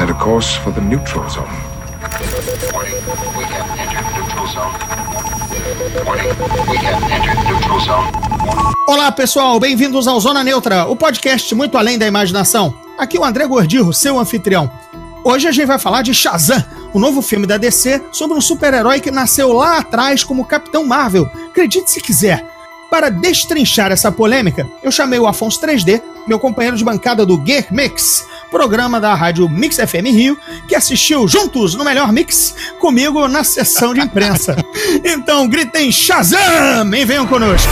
set a course for the neutral zone. Warning, we have entered neutral zone. Warning, we have entered neutral zone. Olá pessoal, bem-vindos ao Zona Neutra, o podcast muito além da imaginação. Aqui é o André Gordirro, seu anfitrião. Hoje a gente vai falar de Shazam, o novo filme da DC sobre um super-herói que nasceu lá atrás como Capitão Marvel. Acredite se quiser. Para destrinchar essa polêmica, eu chamei o Afonso 3D, meu companheiro de bancada do Geek Mix, programa da rádio Mix FM Rio, que assistiu juntos no melhor mix comigo na sessão de imprensa. Então gritem Shazam e venham conosco.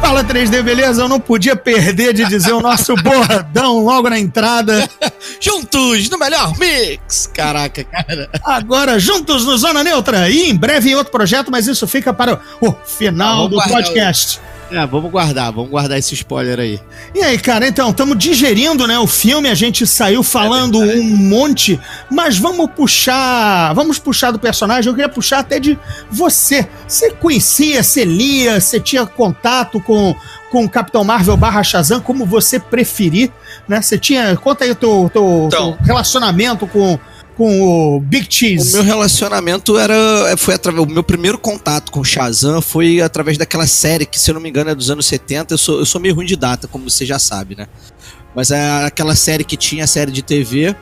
Fala 3D, beleza? Eu não podia perder de dizer o nosso bordão logo na entrada. Juntos no melhor mix! Caraca, cara. Agora, juntos no Zona Neutra e em breve em outro projeto, mas isso fica para o final Ah, do vamos guardar podcast. É, vamos guardar, vamos guardar esse spoiler aí. E aí, cara, então, estamos digerindo, né, o filme, a gente saiu falando É um monte, mas vamos puxar, vamos puxar do personagem, eu queria puxar até de você. Você conhecia, você lia, você tinha contato com com o Capitão Marvel barra Shazam, como você preferir, né? Você tinha, conta aí o teu, teu, Então. teu relacionamento com, com o Big O Cheese. meu relacionamento era. Foi através. O meu primeiro contato com Shazam foi através daquela série que, se eu não me engano, é dos anos 70. Eu sou, eu sou meio ruim de data, como você já sabe, né? Mas é aquela série que tinha a série de TV.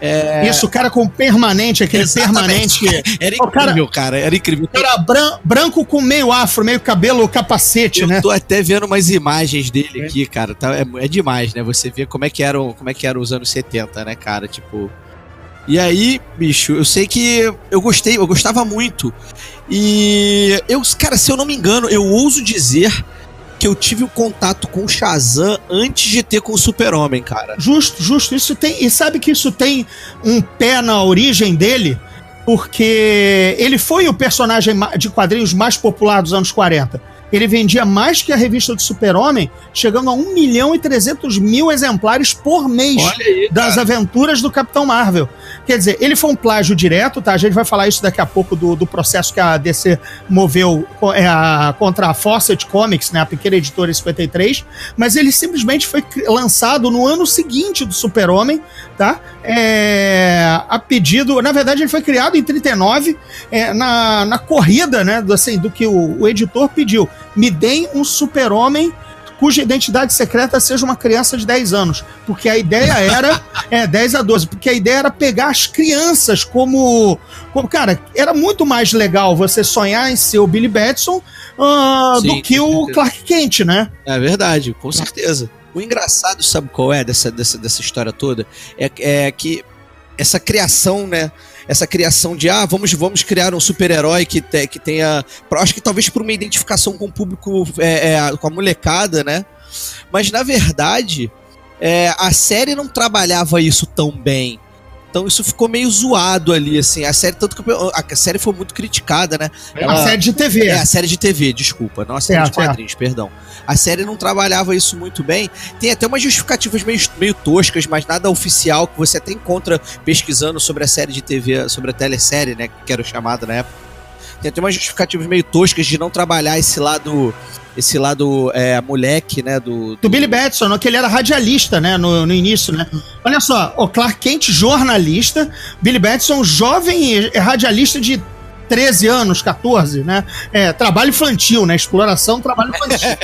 É, Isso, o cara com permanente, aquele Exatamente. permanente. Era O cara- incrível, cara. Era incrível. Era bran- branco com meio afro, meio cabelo, capacete, Eu né? tô até vendo umas imagens dele aqui, cara. Tá, é, é demais, né? Você vê como é que eram, como é que eram os anos 70, né, cara? Tipo. E aí, bicho, eu sei que eu gostei, eu gostava muito. E eu, cara, se eu não me engano, eu ouso dizer que eu tive o contato com o Shazam antes de ter com o Super-Homem, cara. Justo, justo. Isso tem. E sabe que isso tem um pé na origem dele? Porque ele foi o personagem de quadrinhos mais popular dos anos 40. Ele vendia mais que a revista do Super-Homem, chegando a 1 milhão e 300 mil exemplares por mês aí, das aventuras do Capitão Marvel. Quer dizer, ele foi um plágio direto, tá? A gente vai falar isso daqui a pouco do, do processo que a DC moveu é, a- contra a Fawcett Comics, né? A pequena editora em 53. Mas ele simplesmente foi lançado no ano seguinte do Super-Homem, tá? É, a pedido. Na verdade, ele foi criado em 39, é, na, na corrida, né? Do, assim, do que o, o editor pediu. Me deem um super-homem cuja identidade secreta seja uma criança de 10 anos. Porque a ideia era. é, 10 a 12. Porque a ideia era pegar as crianças como. como cara, era muito mais legal você sonhar em ser o Billy Batson Sim, do que o. Clark Kent, né? É verdade, com certeza. O engraçado, sabe qual é dessa, dessa, dessa história toda? É, é que essa criação, né? Essa criação de, ah, vamos, vamos criar um super-herói que, te, que tenha. Acho que talvez por uma identificação com o público, é, é, com a molecada, né? Mas na verdade, é, a série não trabalhava isso tão bem. Então isso ficou meio zoado ali, assim. A série, tanto que a série foi muito criticada, né? a série de TV. É, a série de TV, desculpa. Não a série Certo, de quadrinhos, perdão. A série não trabalhava isso muito bem. Tem até umas justificativas meio, meio toscas, mas nada oficial, que você até encontra pesquisando sobre a série de TV, sobre a telesérie, né? Que era chamada na época. Tem até umas justificativas meio toscas de não trabalhar esse lado. Esse lado é, moleque, né? Do, Do Billy Batson, que ele era radialista, né, no, no início, né? Olha só, o Clark Kent, jornalista, Billy Batson, jovem radialista de 13 anos, 14, né? É, trabalho infantil, né? Exploração, trabalho infantil.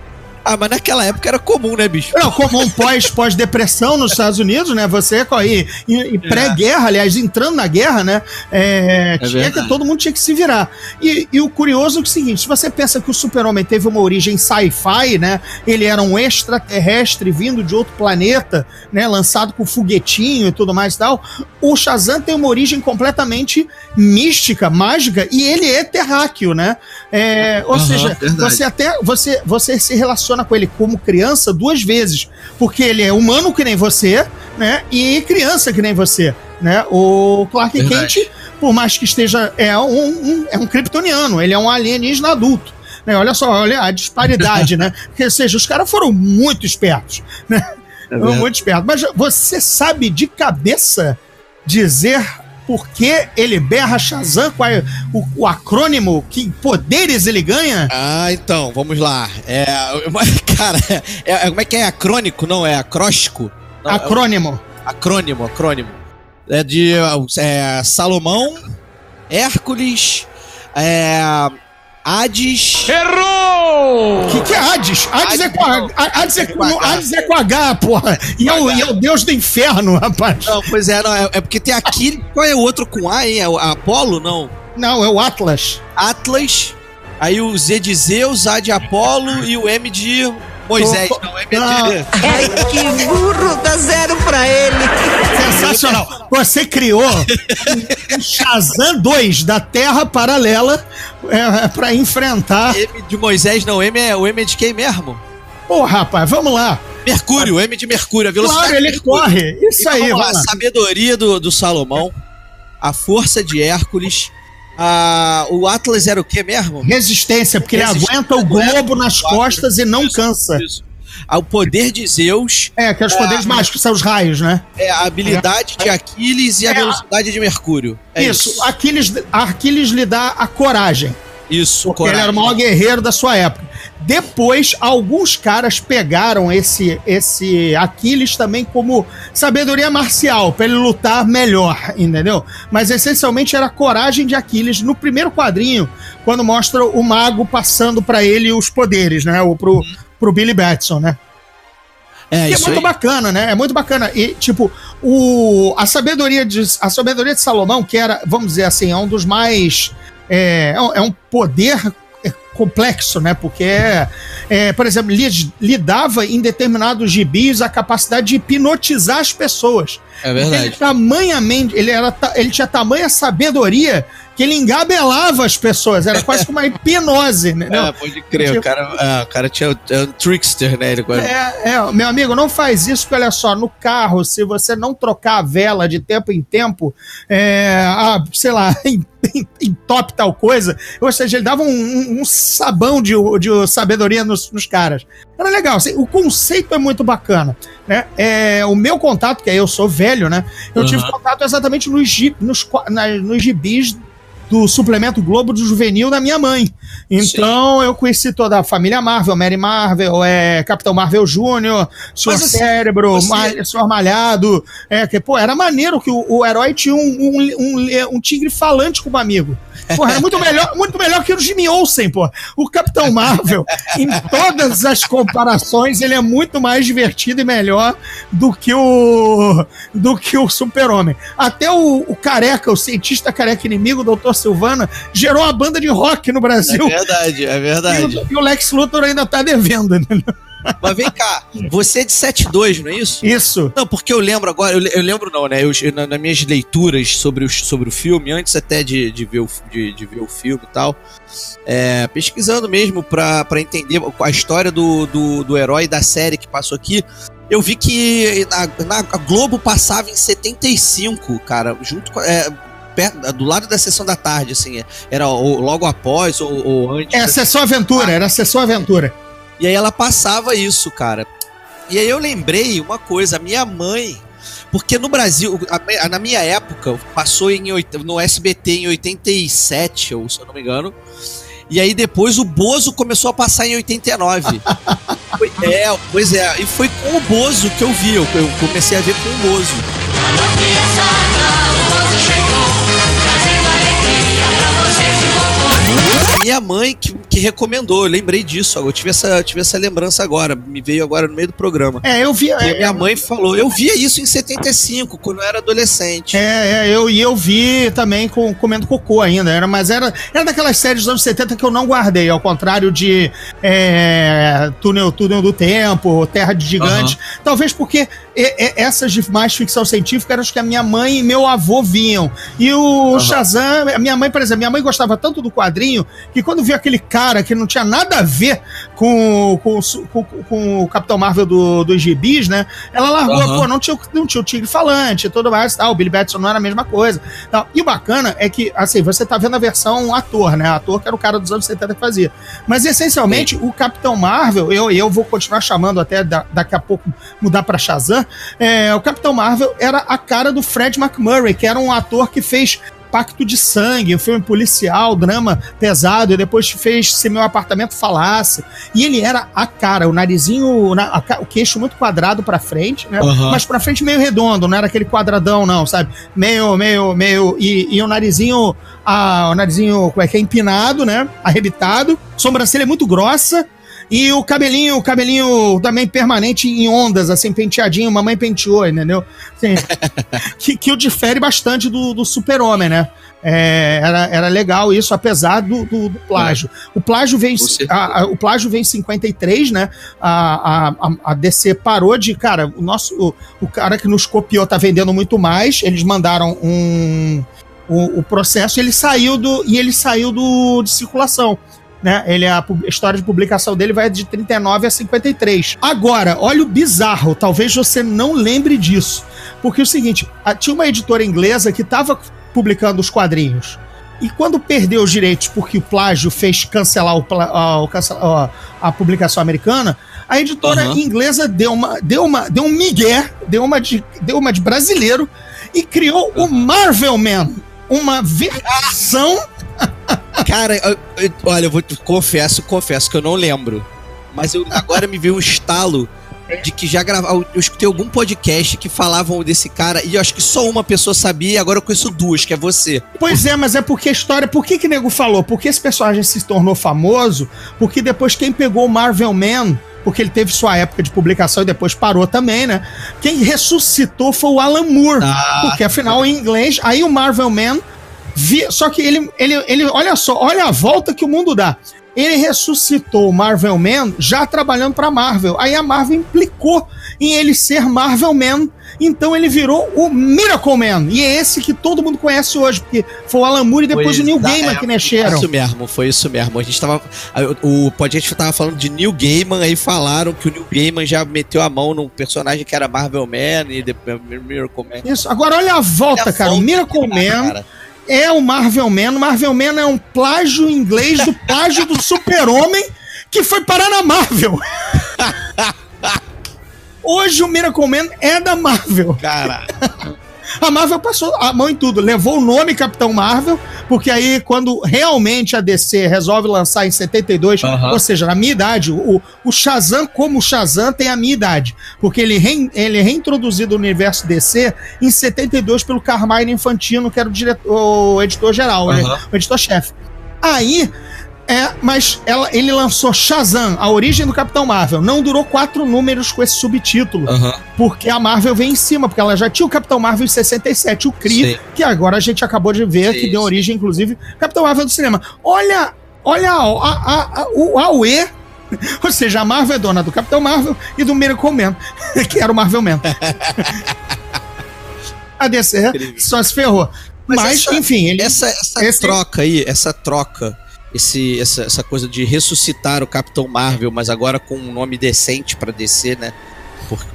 Ah, mas naquela época era comum, né, bicho? Não, comum pós, pós-depressão nos Estados Unidos, né? Você aí, em, em pré-guerra, aliás, entrando na guerra, né? É, É tinha que, todo mundo tinha que se virar. E, e o curioso é o seguinte: se você pensa que o Super-Homem teve uma origem sci-fi, né? Ele era um extraterrestre vindo de outro planeta, né? Lançado com foguetinho e tudo mais e tal. O Shazam tem uma origem completamente mística, mágica, e ele é terráqueo, né? É, ou Aham, seja, verdade. você até você, você se relaciona com ele como criança duas vezes, porque ele é humano que nem você, né? E criança que nem você, né? O Clark Verdade. Kent, por mais que esteja é um, um- é um kryptoniano, ele é um alienígena adulto. Né? Olha só, olha a disparidade, né? Ou seja, os caras foram muito espertos, né? É Foram muito espertos. Mas você sabe de cabeça dizer por que ele berra Shazam, qual é o, o acrônimo, que poderes ele ganha? Ah, então, vamos lá. É, cara, é, é- como é que é? Acrônico? Não, é acróstico? Não, é- Acrônimo. Acrônimo, acrônimo. É de é, Salomão, Hércules, é, Hades. O que, que é Hades? Hades, é com H. Hades é com, Hades é com H, porra. E é, o, e é o deus do inferno, rapaz. Não, pois é, não, é, é porque tem Aquiles. Qual é o outro com A, hein? É o Apolo? Não. Não, é o Atlas. Atlas. Aí o Z de Zeus, A de Apolo e o M de Moisés. Não, M de... Ai, que burro, dá zero pra ele. Sensacional. Você criou um Shazam 2 da Terra Paralela é, pra enfrentar. M de Moisés, não. M é, o M é de quem mesmo? Pô, rapaz, vamos lá. Mercúrio, M de Mercúrio, a velocidade. Claro, ele corre. Isso Então, aí, vamos lá, vamos lá. sabedoria do, do Salomão, a força de Hércules, a, o Atlas era o que mesmo? Resistência, porque ele Resistência, aguenta o globo nas costas e não cansa. Isso. Ah, O poder de Zeus, É, que é os poderes mágicos, são os raios, né? é a habilidade de Aquiles e a É. velocidade de Mercúrio. É isso. isso. Aquiles, Aquiles lhe dá a coragem. Isso, Porque ele era o maior guerreiro da sua época. Depois, alguns caras pegaram esse, esse Aquiles também como sabedoria marcial, pra ele lutar melhor, entendeu? Mas essencialmente era a coragem de Aquiles no primeiro quadrinho, quando mostra o mago passando pra ele os poderes, né? O, pro, pro Billy Batson, né? É, Que é isso muito aí. bacana, né? É muito bacana. E, tipo, o, a, sabedoria de, a sabedoria de Salomão, que era, vamos dizer assim, é um dos mais. É, é um- é poder é, complexo, né? Porque, é, é, por exemplo, lhe, lhe dava em determinados gibis a capacidade de hipnotizar as pessoas. É Ele, verdade. tamanhamente, ele, era, ele tinha tamanha sabedoria que ele engabelava as pessoas. Era quase como uma hipnose, entendeu? É, pode crer, Tipo- o cara, é, o cara tinha é um trickster, né? Ele, É, é, meu amigo, não faz isso, porque olha só, no carro, se você não trocar a vela de tempo em tempo, é, ah, sei lá, entope tal coisa, ou seja, ele dava um, um- um sabão de, de sabedoria nos, nos caras. Era legal, assim, o conceito é muito bacana, né? É, o meu contato, que aí eu sou velho, né? Eu tive Aham. contato exatamente nos, nos, nos gibis do suplemento Globo do Juvenil da minha mãe. Então eu conheci toda a família Marvel, Mary Marvel, é, Capitão Marvel Júnior, Mas, assim, Cérebro, você- Ma- Senhor Malhado. É, que, pô, era maneiro que o, o herói tinha um, um, um, um tigre falante como amigo. Pô, era muito melhor, muito melhor que o Jimmy Olsen, pô. O Capitão Marvel, em todas as comparações, ele é muito mais divertido e melhor do que o do que o Super-Homem. Até o, o careca, o cientista careca inimigo, o Dr. Silvana, gerou uma banda de rock no É Brasil. verdade, é verdade. e o Lex Luthor ainda tá devendo, né? Mas vem cá, você é de 72, não é isso? Isso. Não, porque eu lembro agora, eu, eu lembro não, né? Eu, eu- na- nas minhas leituras sobre o, sobre o filme, antes até de, de, ver, o, de, de ver o filme e tal, é, pesquisando mesmo pra, pra entender a história do, do, do herói da série que passou aqui, eu vi que na, na- a Globo passava em 75, cara, junto com. é, perto- do lado da sessão da tarde, assim, era ou logo após ou, ou antes. É, Sessão Aventura, era Sessão Aventura. E aí ela passava isso, cara. E aí eu lembrei uma coisa, a minha mãe. Porque no Brasil, a- a- na minha época, passou em, no SBT em 87, ou se eu não me engano. E aí depois o Bozo começou a passar em 89. Foi- é, pois é. E foi com o Bozo que eu vi. Eu, eu comecei a ver com o Bozo. Minha mãe que, que recomendou, eu lembrei disso. Eu tive essa, tive essa lembrança agora, me veio agora no meio do programa. É, eu vi. E É, minha mãe falou, eu via isso em 75, quando eu era adolescente. é, eu, e eu vi também com, comendo cocô ainda, era, mas era, era daquelas séries dos anos 70 que eu não guardei, ao contrário de é, Túnel, Túnel do Tempo, Terra de Gigante. Talvez porque e- e- essas de mais ficção científica eram as que a minha mãe e meu avô viam. E o Shazam, a minha mãe, por exemplo, minha mãe gostava tanto do quadrinho que quando viu aquele cara que não tinha nada a ver com, com, com- com o Capitão Marvel do, dos gibis, né? Ela largou, Aham. pô, não tinha, o- não tinha o tigre falante e tudo mais, tal. O Billy Batson não era a mesma coisa. Tal. E o bacana é que, assim, você tá vendo a versão ator, né? Ator que era o cara dos anos 70 que fazia. Mas essencialmente, o Capitão Marvel, eu, eu vou continuar chamando até da- daqui a pouco mudar pra Shazam. é, o Capitão Marvel era a cara do Fred McMurray, que era um ator que fez Pacto de Sangue, um filme policial, drama pesado, e depois fez Se Meu Apartamento Falasse. E ele era a cara, o narizinho, o queixo muito quadrado pra frente, né? Aham. Mas pra frente meio redondo, não era aquele quadradão, não, sabe? Meio, meio, meio. E, e o narizinho, a, o narizinho, como é que é? Empinado, né? Arrebitado. Sobrancelha muito grossa. E o cabelinho, o cabelinho também permanente em ondas, assim, penteadinho, mamãe penteou, entendeu? Assim, que, que o difere bastante do, do super-homem, né? É, era, era legal isso, apesar do, do, do plágio. O plágio a- a- o plágio veio em 53, né? A, a, a- a DC parou de. Cara, o nosso. O, o cara que nos copiou tá vendendo muito mais. Eles mandaram um. O, o processo ele saiu do. E ele saiu do, de circulação. Né? Ele, a, a história de publicação dele vai de 39 a 53. Agora, olha o bizarro, talvez você não lembre disso. Porque é o seguinte, a- tinha uma editora inglesa que estava publicando os quadrinhos. E quando perdeu os direitos porque o plágio fez cancelar o a, a- a publicação americana, a editora Aham. inglesa deu uma, deu uma, deu um migué, deu uma de, deu uma de brasileiro e criou o Marvel Man, uma versão Cara, eu- eu- olha, eu vou confesso, confesso que eu não lembro. Mas eu, agora me veio um estalo de que já gravaram. Eu escutei algum podcast que falavam desse cara e eu acho que só uma pessoa sabia e agora eu conheço duas, que é você. Pois é, mas é porque a história. Por que que nego falou? Porque esse personagem se tornou famoso, porque depois quem pegou o Marvel Man, porque ele teve sua época de publicação e depois parou também, né? Quem ressuscitou foi o Alan Moore. Ah, Porque afinal, em inglês, aí o Marvel Man. Vi- só que ele, ele, ele. Olha só, olha a volta que o mundo dá. Ele ressuscitou o Marvel Man já trabalhando pra Marvel. Aí a Marvel implicou em ele ser Marvel Man. Então ele virou o Miracle Man. E é esse que todo mundo conhece hoje, porque foi o Alan Moore e depois Pois o é, Gaiman que mexeram. Isso mesmo, foi isso mesmo. A gente tava. O podcast tava falando de Neil Gaiman, aí falaram que o Neil Gaiman já meteu a mão num personagem que era Marvel Man e depois Miracle Man. Isso. Agora olha a volta, Olha a cara. O volta Miracle que dá, Man cara. É o Marvel Man. O Marvel Man é um plágio inglês do plágio do Super-Homem que foi parar na Marvel. Hoje o Miracle Man é da Marvel. Cara, A Marvel passou a mão em tudo, levou o nome Capitão Marvel, porque aí quando realmente a DC resolve lançar em 72, Aham. ou seja, na minha idade, o, o Shazam como Shazam tem a minha idade, porque ele, rein- ele é reintroduzido no universo DC em 72 pelo Carmine Infantino, que era o, diretor, o editor-geral, né? Aham. o editor-chefe. Aí, é, mas ela, ele lançou Shazam, a origem do Capitão Marvel. Não durou quatro números com esse subtítulo aham. porque a Marvel vem em cima, porque ela já tinha o Capitão Marvel em 67, o Sim. que agora a gente acabou de ver, Sim, que deu sim. origem, inclusive, Capitão Marvel do cinema. Olha, olha a, a, a, o AUE, ou seja, a Marvel é dona do Capitão Marvel e do Miracle Man, que era o Marvel Man. a DC Incrível. só se ferrou. Mas Mas, essa- enfim, ele... Essa, essa Esse- troca aí, essa troca, esse, essa, essa coisa de ressuscitar o Capitão Marvel, mas agora com um nome decente pra descer, né?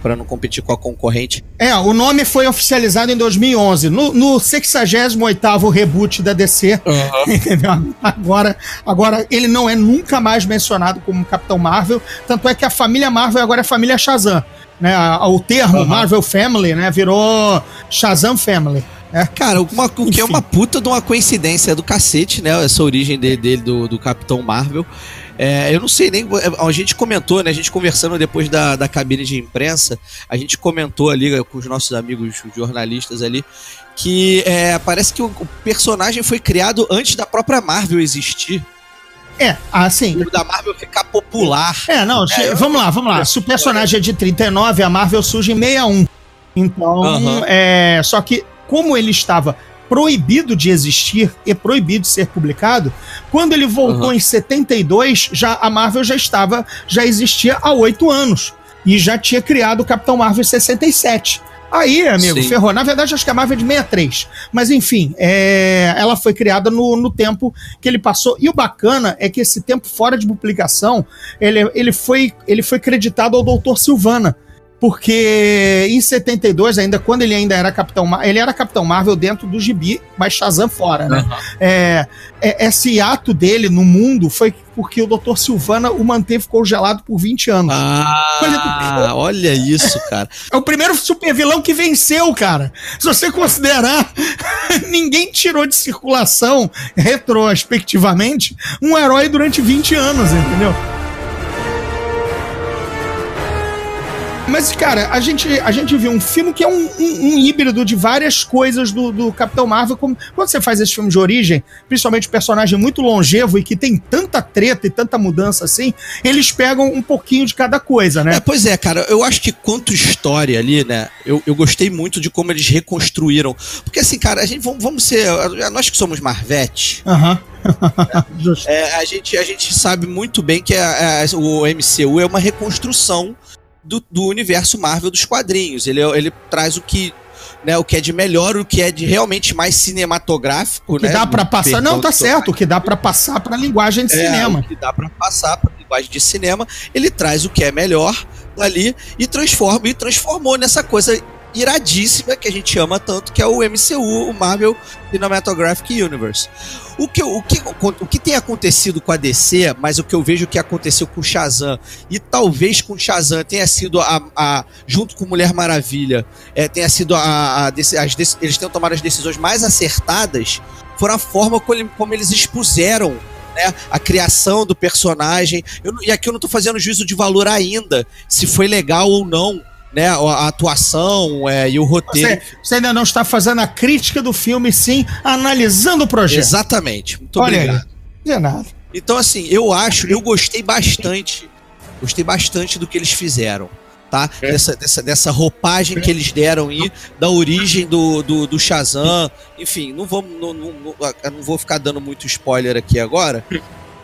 Para não competir com a concorrente. É, o nome foi oficializado em 2011, no, no 68º reboot da DC, Entendeu? Agora, agora ele não é nunca mais mencionado como Capitão Marvel, tanto é que a família Marvel agora é a família Shazam. Né? O termo Aham. Marvel Family né, virou Shazam Family. Né? Cara, uma, o que é uma puta de uma coincidência do cacete, né? Essa origem dele, dele, do, do Capitão Marvel. É, eu não sei nem. A gente comentou, né? A gente conversando depois da, da cabine de imprensa, a gente comentou ali com os nossos amigos jornalistas ali que é, parece que o, o personagem foi criado antes da própria Marvel existir. É, assim. Da Marvel ficar popular. É, não, É, vamos lá, vamos lá. Se o personagem é de 39, a Marvel surge em 61. Então, Aham. é, só que como ele estava proibido de existir e proibido de ser publicado, quando ele voltou Aham. em 72, já a Marvel já estava, já existia há oito anos e já tinha criado o Capitão Marvel em 67. Aí, amigo, Sim. ferrou. Na verdade, acho que a Marvel é de 63. Mas, enfim, é, ela foi criada no, no tempo que ele passou. E o bacana é que esse tempo fora de publicação, ele, ele, foi, ele foi creditado ao Dr. Silvana, porque em 72, ainda quando ele ainda era Capitão Marvel, ele era Capitão Marvel dentro do gibi, mas Shazam fora, né? É, é, esse ato dele no mundo foi porque o Dr. Silvana o manteve congelado por 20 anos. Ah, olha isso, cara. É o primeiro super vilão que venceu, cara. Se você considerar, ninguém tirou de circulação, retrospectivamente, um herói durante 20 anos, entendeu? Mas, cara, a gente, a gente viu um filme que é um, um, um híbrido de várias coisas do, do Capitão Marvel. Como, quando você faz esse filme de origem, principalmente personagem muito longevo e que tem tanta treta e tanta mudança assim, eles pegam um pouquinho de cada coisa, né? É, pois é, cara, eu acho que quanto história ali, né, eu, eu gostei muito de como eles reconstruíram. Porque assim, cara, a gente, vamos, vamos ser, nós que somos Marvete, Aham. é, a, gente, a gente sabe muito bem que a- a- o MCU é uma reconstrução do, do universo Marvel dos quadrinhos. Ele, ele traz o que, né, o que é de melhor, o que é de realmente mais cinematográfico, que né? dá pra no passar. Não, tá certo. O que dá pra passar pra linguagem de é, cinema. o que dá pra passar pra linguagem de cinema, ele traz o que é melhor ali e transforma e transformou nessa coisa iradíssima que a gente ama tanto, que é o MCU, o Marvel Cinematographic Universe. O que, o, que, o que tem acontecido com a DC, mas o que eu vejo que aconteceu com o Shazam, e talvez com o Shazam tenha sido a, a- junto com Mulher Maravilha, é, tenha sido a, a as eles tenham tomado as decisões mais acertadas, foram a forma como, como eles expuseram né, a criação do personagem. Eu e aqui eu não tô fazendo juízo de valor ainda, se foi legal ou não, né, a, atuação é, e o roteiro. Você, você ainda não está fazendo a crítica do filme, sim, analisando o projeto. Exatamente. Muito Olha obrigado. aí. De nada. Então, assim, eu acho, eu gostei bastante, gostei bastante do que eles fizeram, tá? Dessa, dessa, dessa roupagem que eles deram aí, da origem do, do, do Shazam, enfim, não, vamos, não, não, não vou ficar dando muito spoiler aqui agora,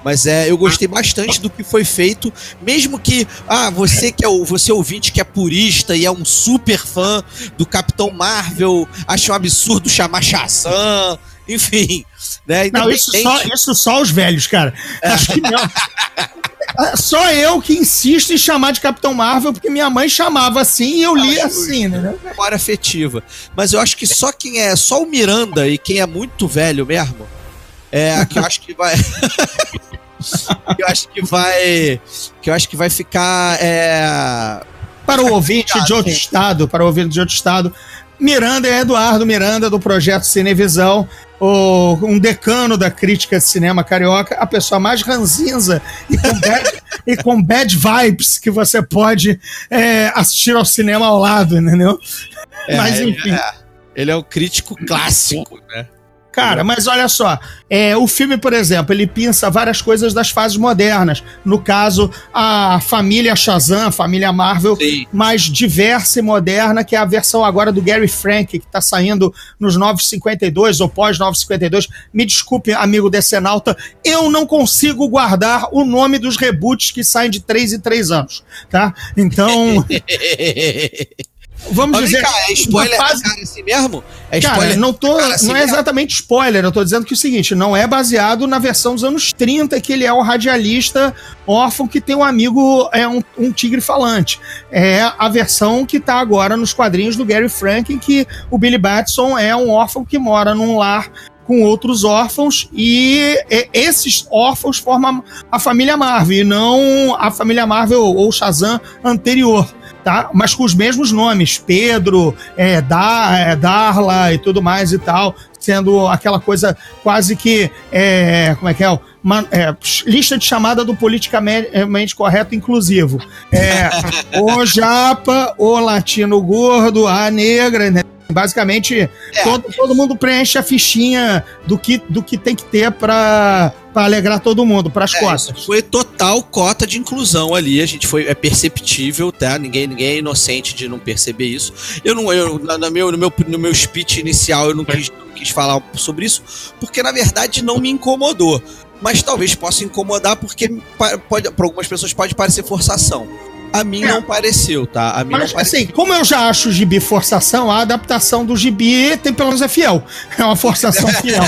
mas é, eu gostei bastante do que foi feito, mesmo que, ah, você que é o, você ouvinte que é purista e é um super fã do Capitão Marvel, acha um absurdo chamar Shazam, enfim, né? Não, isso só, isso só os velhos, cara. Acho que não. É Só eu que insisto em chamar de Capitão Marvel, porque minha mãe chamava assim e eu li assim, né? memória afetiva. Mas eu acho que só quem é, só o Miranda e quem é muito velho mesmo, é que eu acho que vai. que eu acho que vai. Que eu acho que vai ficar. É, Para o ouvinte de outro estado, para o ouvinte de outro estado, Miranda é Eduardo Miranda, do projeto Cinevisão, o, um decano da crítica de cinema carioca, a pessoa mais ranzinza e com bad, e com bad vibes que você pode é, assistir ao cinema ao lado, entendeu? é, Mas ele- enfim. é, ele é o crítico clássico, né? Cara, mas olha só, é, o filme, por exemplo, ele pinça várias coisas das fases modernas. No caso, a família Shazam, a família Marvel, Sim. mais diversa e moderna, que é a versão agora do Gary Frank, que tá saindo nos 952 ou pós 952. Me desculpe, amigo decenalta, eu não consigo guardar o nome dos reboots que saem de 3 em 3 anos, tá? Então, vamos Mas dizer... cá, é spoiler, fase- cara, assim mesmo? É Cara, spoiler. não, tô, assim não é exatamente spoiler, eu tô dizendo que é o seguinte, não é baseado na versão dos anos 30, que ele é o radialista órfão que tem um amigo, é um, um tigre falante. É a versão que tá agora nos quadrinhos do Gary Frank, em que o Billy Batson é um órfão que mora num lar com outros órfãos e esses órfãos formam a família Marvel e não a família Marvel ou Shazam anterior. Tá? Mas com os mesmos nomes, Pedro, é, da, é, Darla e tudo mais e tal, sendo aquela coisa quase que, é, como é que é, uma, é, lista de chamada do politicamente correto inclusivo. É, o japa, o latino gordo, a negra, né? Basicamente, todo, todo mundo preenche a fichinha do que, do que tem que ter para alegrar todo mundo, para as É, costas. isso foi total cota de inclusão ali. A gente foi é perceptível, tá? Ninguém, ninguém é inocente de não perceber isso. Eu não, eu na, na meu, no meu no meu speech inicial eu não quis, não quis falar sobre isso, porque na verdade não me incomodou. Mas talvez possa incomodar porque pode para algumas pessoas pode parecer forçação. A mim É. não pareceu, tá? A mim Mas, não pareceu. assim, como eu já acho o gibi forçação, a adaptação do gibi tem pelo menos é fiel. É uma forçação fiel.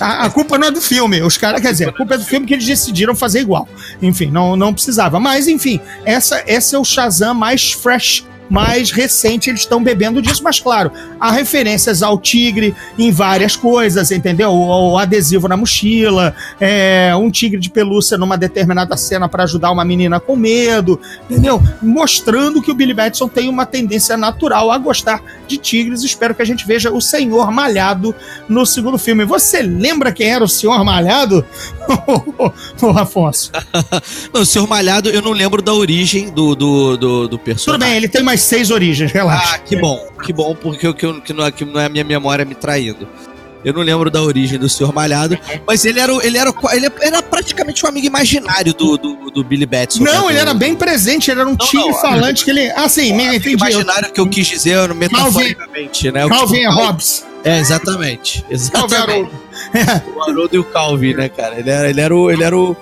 A, a culpa não é do filme. Os caras, quer dizer, a culpa é do filme que eles decidiram fazer igual. Enfim, não, não precisava. Mas, enfim, essa, esse é o Shazam mais fresh mais recente eles estão bebendo disso, mas claro, há referências ao tigre em várias coisas, entendeu? O, o adesivo na mochila, é, um tigre de pelúcia numa determinada cena para ajudar uma menina com medo, entendeu? Mostrando que o Billy Batson tem uma tendência natural a gostar de tigres. Espero que a gente veja o Senhor Malhado no segundo filme. Você lembra quem era o Senhor Malhado? Ô, Afonso. não, o Senhor Malhado, eu não lembro da origem do, do, do, do personagem. Tudo bem, ele tem mais seis origens, relaxa. Ah, que bom, que bom, porque que, que, não, é, que não é a minha memória me traindo. Eu não lembro da origem do Senhor Malhado, mas ele era, ele era, ele era praticamente um amigo imaginário do, do, do Billy Batson. Não, né? ele era bem presente, ele era um tigre falante que ele. Ah, sim, me entendi. Imaginário que eu quis dizer metaforicamente, né? Calvin e Hobbes. É, exatamente. Calvin Exatamente. O Haroldo e o Calvin, né, cara? Ele era, ele era o. Ele era o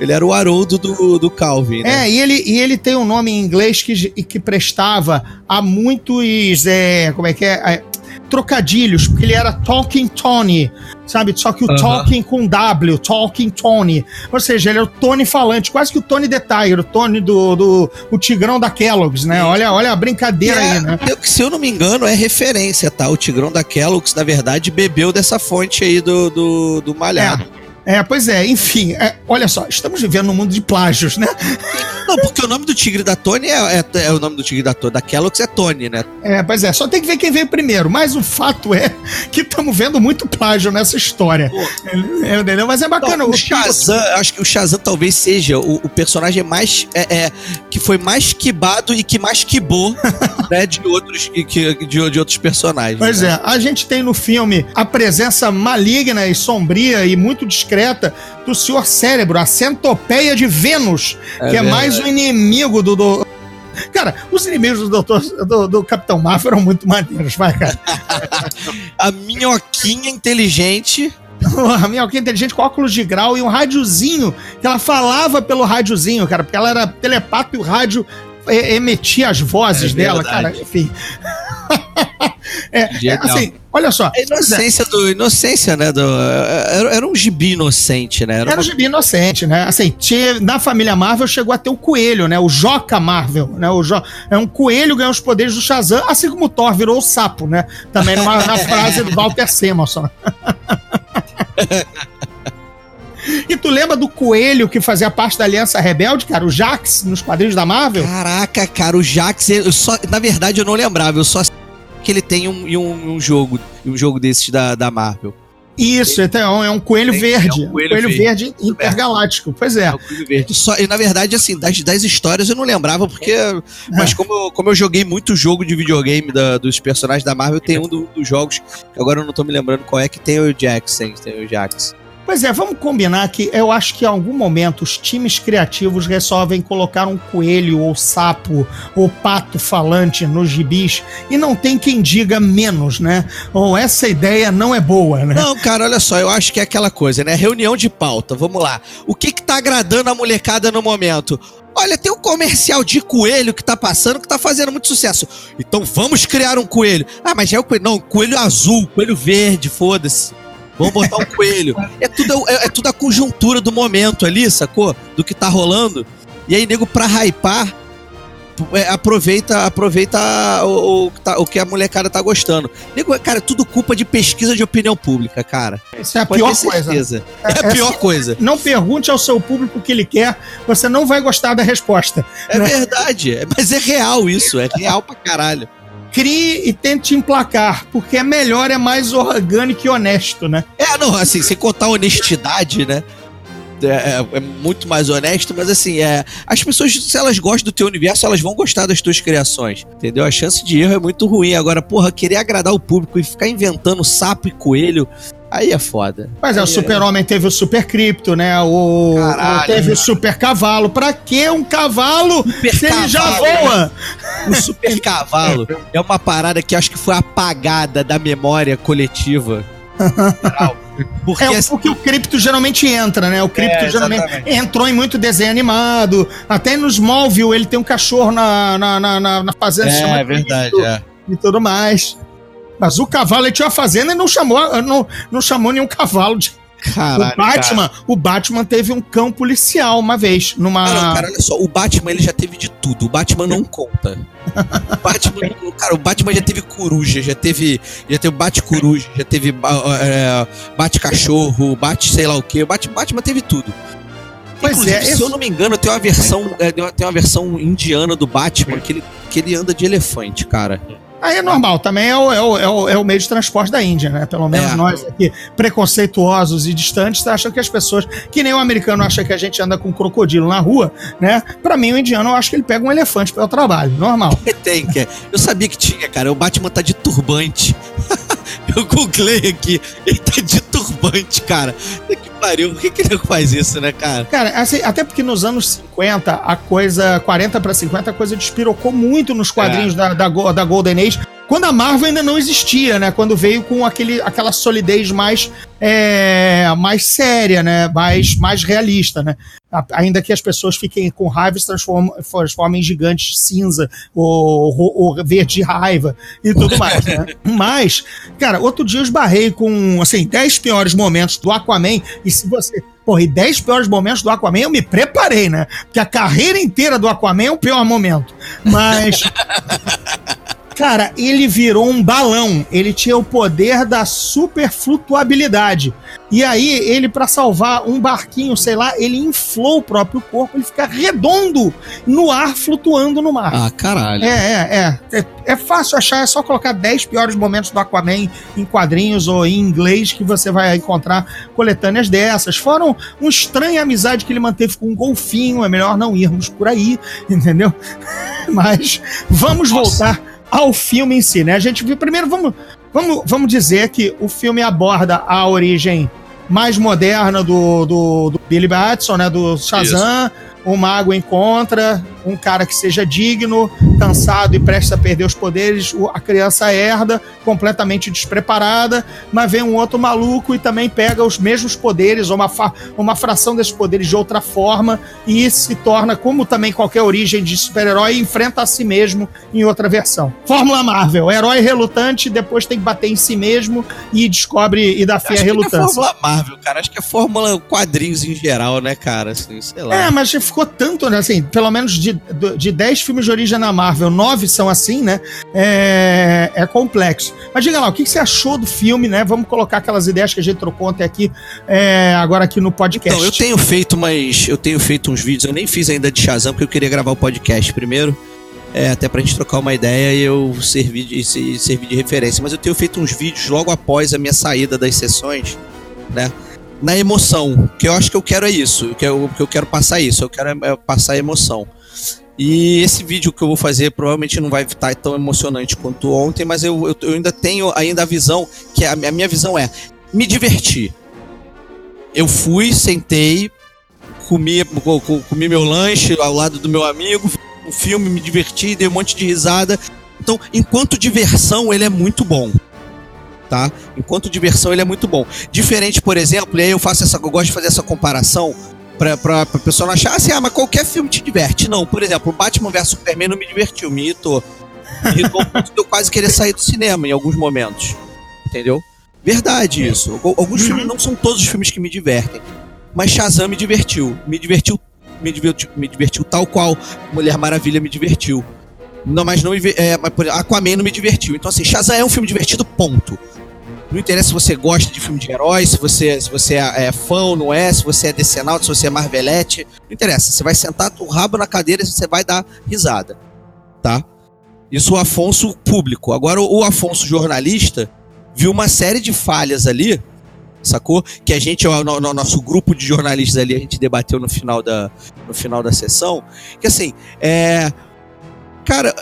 ele era o Haroldo do, do Calvin, né? É, e ele, e ele tem um nome em inglês que, que prestava a muitos. É, como é que é? é trocadilhos, porque ele era Talking Tony, sabe? Só que o Aham. Talking com W, Talking Tony. Ou seja, ele era o Tony falante, quase que o Tony the Tiger, o Tony do, do o Tigrão da Kellogg's, né? Olha, olha a brincadeira É, aí, né? eu- se eu não me engano, é referência, tá? O Tigrão da Kellogg's, na verdade, bebeu dessa fonte aí do, do, do Malhado. É, pois é, enfim, é, olha só, estamos vivendo num mundo de plágios, né? Não, porque o nome do tigre da Tony é, é, é o nome do tigre da Tony. Da Kellogg's é Tony, né? É, pois é, só tem que ver quem veio primeiro. Mas o fato é que estamos vendo muito plágio nessa história. É, Entendeu? Mas é bacana. Não, o Shazam, acho que o Shazam talvez seja o, o personagem mais. É, é, que foi mais quibado e que mais quibou, né? De outros, que- de, de outros personagens. Pois né? é, a gente tem no filme a presença maligna e sombria e muito discreta do Senhor Cérebro, a centopeia de Vênus, que é mais um inimigo do. do- Cara, os inimigos do, doutor, do, do Capitão Marvel eram muito maneiros, vai, cara. A minhoquinha inteligente. A minhoquinha inteligente com óculos de grau e um rádiozinho, que ela falava pelo rádiozinho, cara, porque ela era telepata e o rádio é, emitia as vozes É dela, cara, enfim. é, é, assim, olha só. A inocência do. Inocência, né? Do, era, era um gibi inocente, né? Era uma- um gibi inocente, né? Assim, tinha, na família Marvel chegou a ter o coelho, né? O Joca Marvel, né? O jo, é um coelho ganhou os poderes do Shazam, assim como o Thor virou o sapo, né? Também numa, na frase do Walter Simonson. E tu lembra do coelho que fazia parte da Aliança Rebelde, cara? O Jax, nos quadrinhos da Marvel? Caraca, cara, o Jax, eu só, na verdade eu não lembrava, eu só sei que ele tem um, um, um jogo, um jogo desses da, da Marvel. Isso, então, é um coelho Tem- verde. é um um coelho coelho, verde. verde, intergaláctico. Pois é. É o Coelho Verde. Só, e na verdade, assim, das, das histórias eu não lembrava, porque. É. Mas como eu, como eu joguei muito jogo de videogame da- dos personagens da Marvel, tem um do- dos jogos, que agora eu não tô me lembrando qual é, que tem o Jackson, tem o Jax. Pois é, vamos combinar que eu acho que em algum momento os times criativos resolvem colocar um coelho ou sapo ou pato falante nos gibis e não tem quem diga menos, né? Ou essa ideia não é boa, né? Não, cara, olha só, eu acho que é aquela coisa, né? Reunião de pauta, vamos lá. O que que tá agradando a molecada no momento? Olha, tem um comercial de coelho que tá passando que tá fazendo muito sucesso. Então vamos criar um coelho. Ah, mas já é o coelho. Não, coelho azul, coelho verde, foda-se. Vamos botar um coelho. É tudo, é, é tudo a conjuntura do momento ali, sacou? Do que tá rolando. E aí, nego, pra hypar, é, aproveita, aproveita o, o que tá- o que a molecada tá gostando. Nego, cara, é tudo culpa de pesquisa de opinião pública, cara. Isso é a Pode pior coisa. certeza. É a Essa- pior coisa. Não pergunte ao seu público o que ele quer, você não vai gostar da resposta. É verdade. é- Mas é real isso. É real pra caralho. Crie e tente emplacar, porque é melhor, é mais orgânico e honesto, né? É, não, assim, sem contar honestidade, né? É, é- é muito mais honesto, mas assim, é, as pessoas, se elas gostam do teu universo, elas vão gostar das tuas criações, entendeu? A chance de erro é muito ruim. Agora, porra, querer agradar o público e ficar inventando sapo e coelho, aí é foda. Mas é, o Aí Super-Homem teve o Super Cripto, né? O, Caralho, o- teve cara. o Super Cavalo. Pra que um cavalo se ele já cavalo, voa? O super cavalo é uma parada que acho que foi apagada da memória coletiva. Porque É assim, porque o cripto geralmente entra, né? O cripto É, geralmente exatamente. entrou em muito desenho animado. Até no Smallville ele tem um cachorro na, na, na, na- fazenda. chama é verdade, Cripto é. E tudo mais. Mas o cavalo, ele tinha uma fazenda e não chamou, não, não chamou nenhum cavalo de Caralho, o Batman, o Batman teve um cão policial uma vez numa não, cara, olha só, o Batman ele já teve de tudo. O Batman não conta. O Batman, cara, o Batman já teve coruja, já teve, já teve bate-coruja, já teve é, bate-cachorro, bate sei lá o quê. O Bat- Batman teve tudo. Pois Inclusive, é, se esse- eu não me engano, tem uma versão, é, tem uma- tem uma versão indiana do Batman que ele, que ele anda de elefante, cara. Aí é normal, também é o, é, o, é, o, é o meio de transporte da Índia, né? Pelo menos É. nós aqui, preconceituosos e distantes, acham que as pessoas, que nem o americano acha que a gente anda com um crocodilo na rua, né? Pra mim, o indiano, eu acho que ele pega um elefante para o trabalho, normal. Tem, que é. Eu sabia que tinha, cara. O Batman tá de turbante. eu googlei aqui. Ele tá de turbante, cara. Pariu. Por que, que ele faz isso, né, cara? Cara, assim, até porque nos anos 50, a coisa, 40 para 50, a coisa despirocou muito nos quadrinhos da, da, Go- da Golden Age, quando a Marvel ainda não existia, né? Quando veio com aquele, aquela solidez mais, é, mais séria, né? Mais, mais realista, né? Ainda que as pessoas fiquem com raiva e se transformam, transformem em gigantes cinza ou, ro- ou verde de raiva e tudo mais, né? Mas, cara, outro dia eu esbarrei com, assim, 10 piores momentos do Aquaman e se você... Porra, e 10 piores momentos do Aquaman eu me preparei, né? Porque a carreira inteira do Aquaman é o pior momento. Mas... Cara, ele virou um balão. Ele tinha o poder da super flutuabilidade. E aí, ele, pra salvar um barquinho, sei lá, ele inflou o próprio corpo, ele fica redondo no ar, flutuando no mar. Ah, caralho. É, é, é, é. É fácil achar, é só colocar 10 piores momentos do Aquaman em quadrinhos ou em inglês que você vai encontrar coletâneas dessas. Foram uma estranha amizade que ele manteve com um golfinho, é melhor não irmos por aí, entendeu? Mas vamos voltar ao filme em si, né? A gente viu. Primeiro, vamos, vamos, vamos dizer que o filme aborda a origem mais moderna do, do, do Billy Batson, né? Do Shazam. O mago encontra um cara que seja digno, cansado e prestes a perder os poderes. A criança herda, completamente despreparada, mas vem um outro maluco e também pega os mesmos poderes, ou uma, uma fração desses poderes de outra forma, e se torna, como também qualquer origem de super-herói, enfrenta a si mesmo em outra versão. Fórmula Marvel: herói relutante, depois tem que bater em si mesmo e descobre e dá fim à é relutância. Fórmula Marvel, cara. Acho que é Fórmula quadrinhos em geral, né, cara? Assim, sei lá. É, mas ficou tanto, né? Assim, pelo menos de, de 10 filmes de origem na Marvel, 9 são assim, né? É, é complexo. Mas diga lá, o que você achou do filme, né? Vamos colocar aquelas ideias que a gente trocou ontem aqui, é, agora aqui no podcast. Então, eu tenho feito umas. Eu tenho feito uns vídeos, eu nem fiz ainda de Shazam, porque eu queria gravar o podcast primeiro. É, até pra gente trocar uma ideia e eu servir de, de referência. Mas eu tenho feito uns vídeos logo após a minha saída das sessões, né? Na emoção. que eu acho que eu quero é isso. Que eu, que eu quero passar isso. Eu quero é, passar emoção. E esse vídeo que eu vou fazer provavelmente não vai estar tão emocionante quanto ontem, mas eu, eu, eu ainda tenho ainda a visão, que a, a minha visão é me divertir. Eu fui, sentei, comi, co- co- comi meu lanche ao lado do meu amigo, um filme, me diverti, dei um monte de risada. Então, enquanto diversão, ele é muito bom. Tá? Enquanto diversão, ele é muito bom. Diferente, por exemplo, e aí eu faço essa, eu gosto de fazer essa comparação pra, pra, pra pessoa não achar assim, ah, mas qualquer filme te diverte. Não, por exemplo, Batman vs Superman não me divertiu, me irritou. Me irritou de eu quase querer sair do cinema em alguns momentos. Entendeu? Verdade isso. Al- Alguns filmes não são todos os filmes que me divertem. Mas Shazam me divertiu. Me divertiu, me divertiu, me divertiu tal qual Mulher Maravilha me divertiu. Não, mas não é, Aquaman não me divertiu. Então assim, Shazam é um filme divertido, ponto. Não interessa se você gosta de filme de herói, se você, se você é, é fã ou não é, se você é decenalto, se você é marvelete. Não interessa. Você vai sentar o rabo na cadeira e você vai dar risada. Tá? Isso o Afonso público. Agora o Afonso jornalista viu uma série de falhas ali, sacou? Que a gente, o no- no- nosso grupo de jornalistas ali, a gente debateu no final da, no final da sessão. Que assim, é. Cara,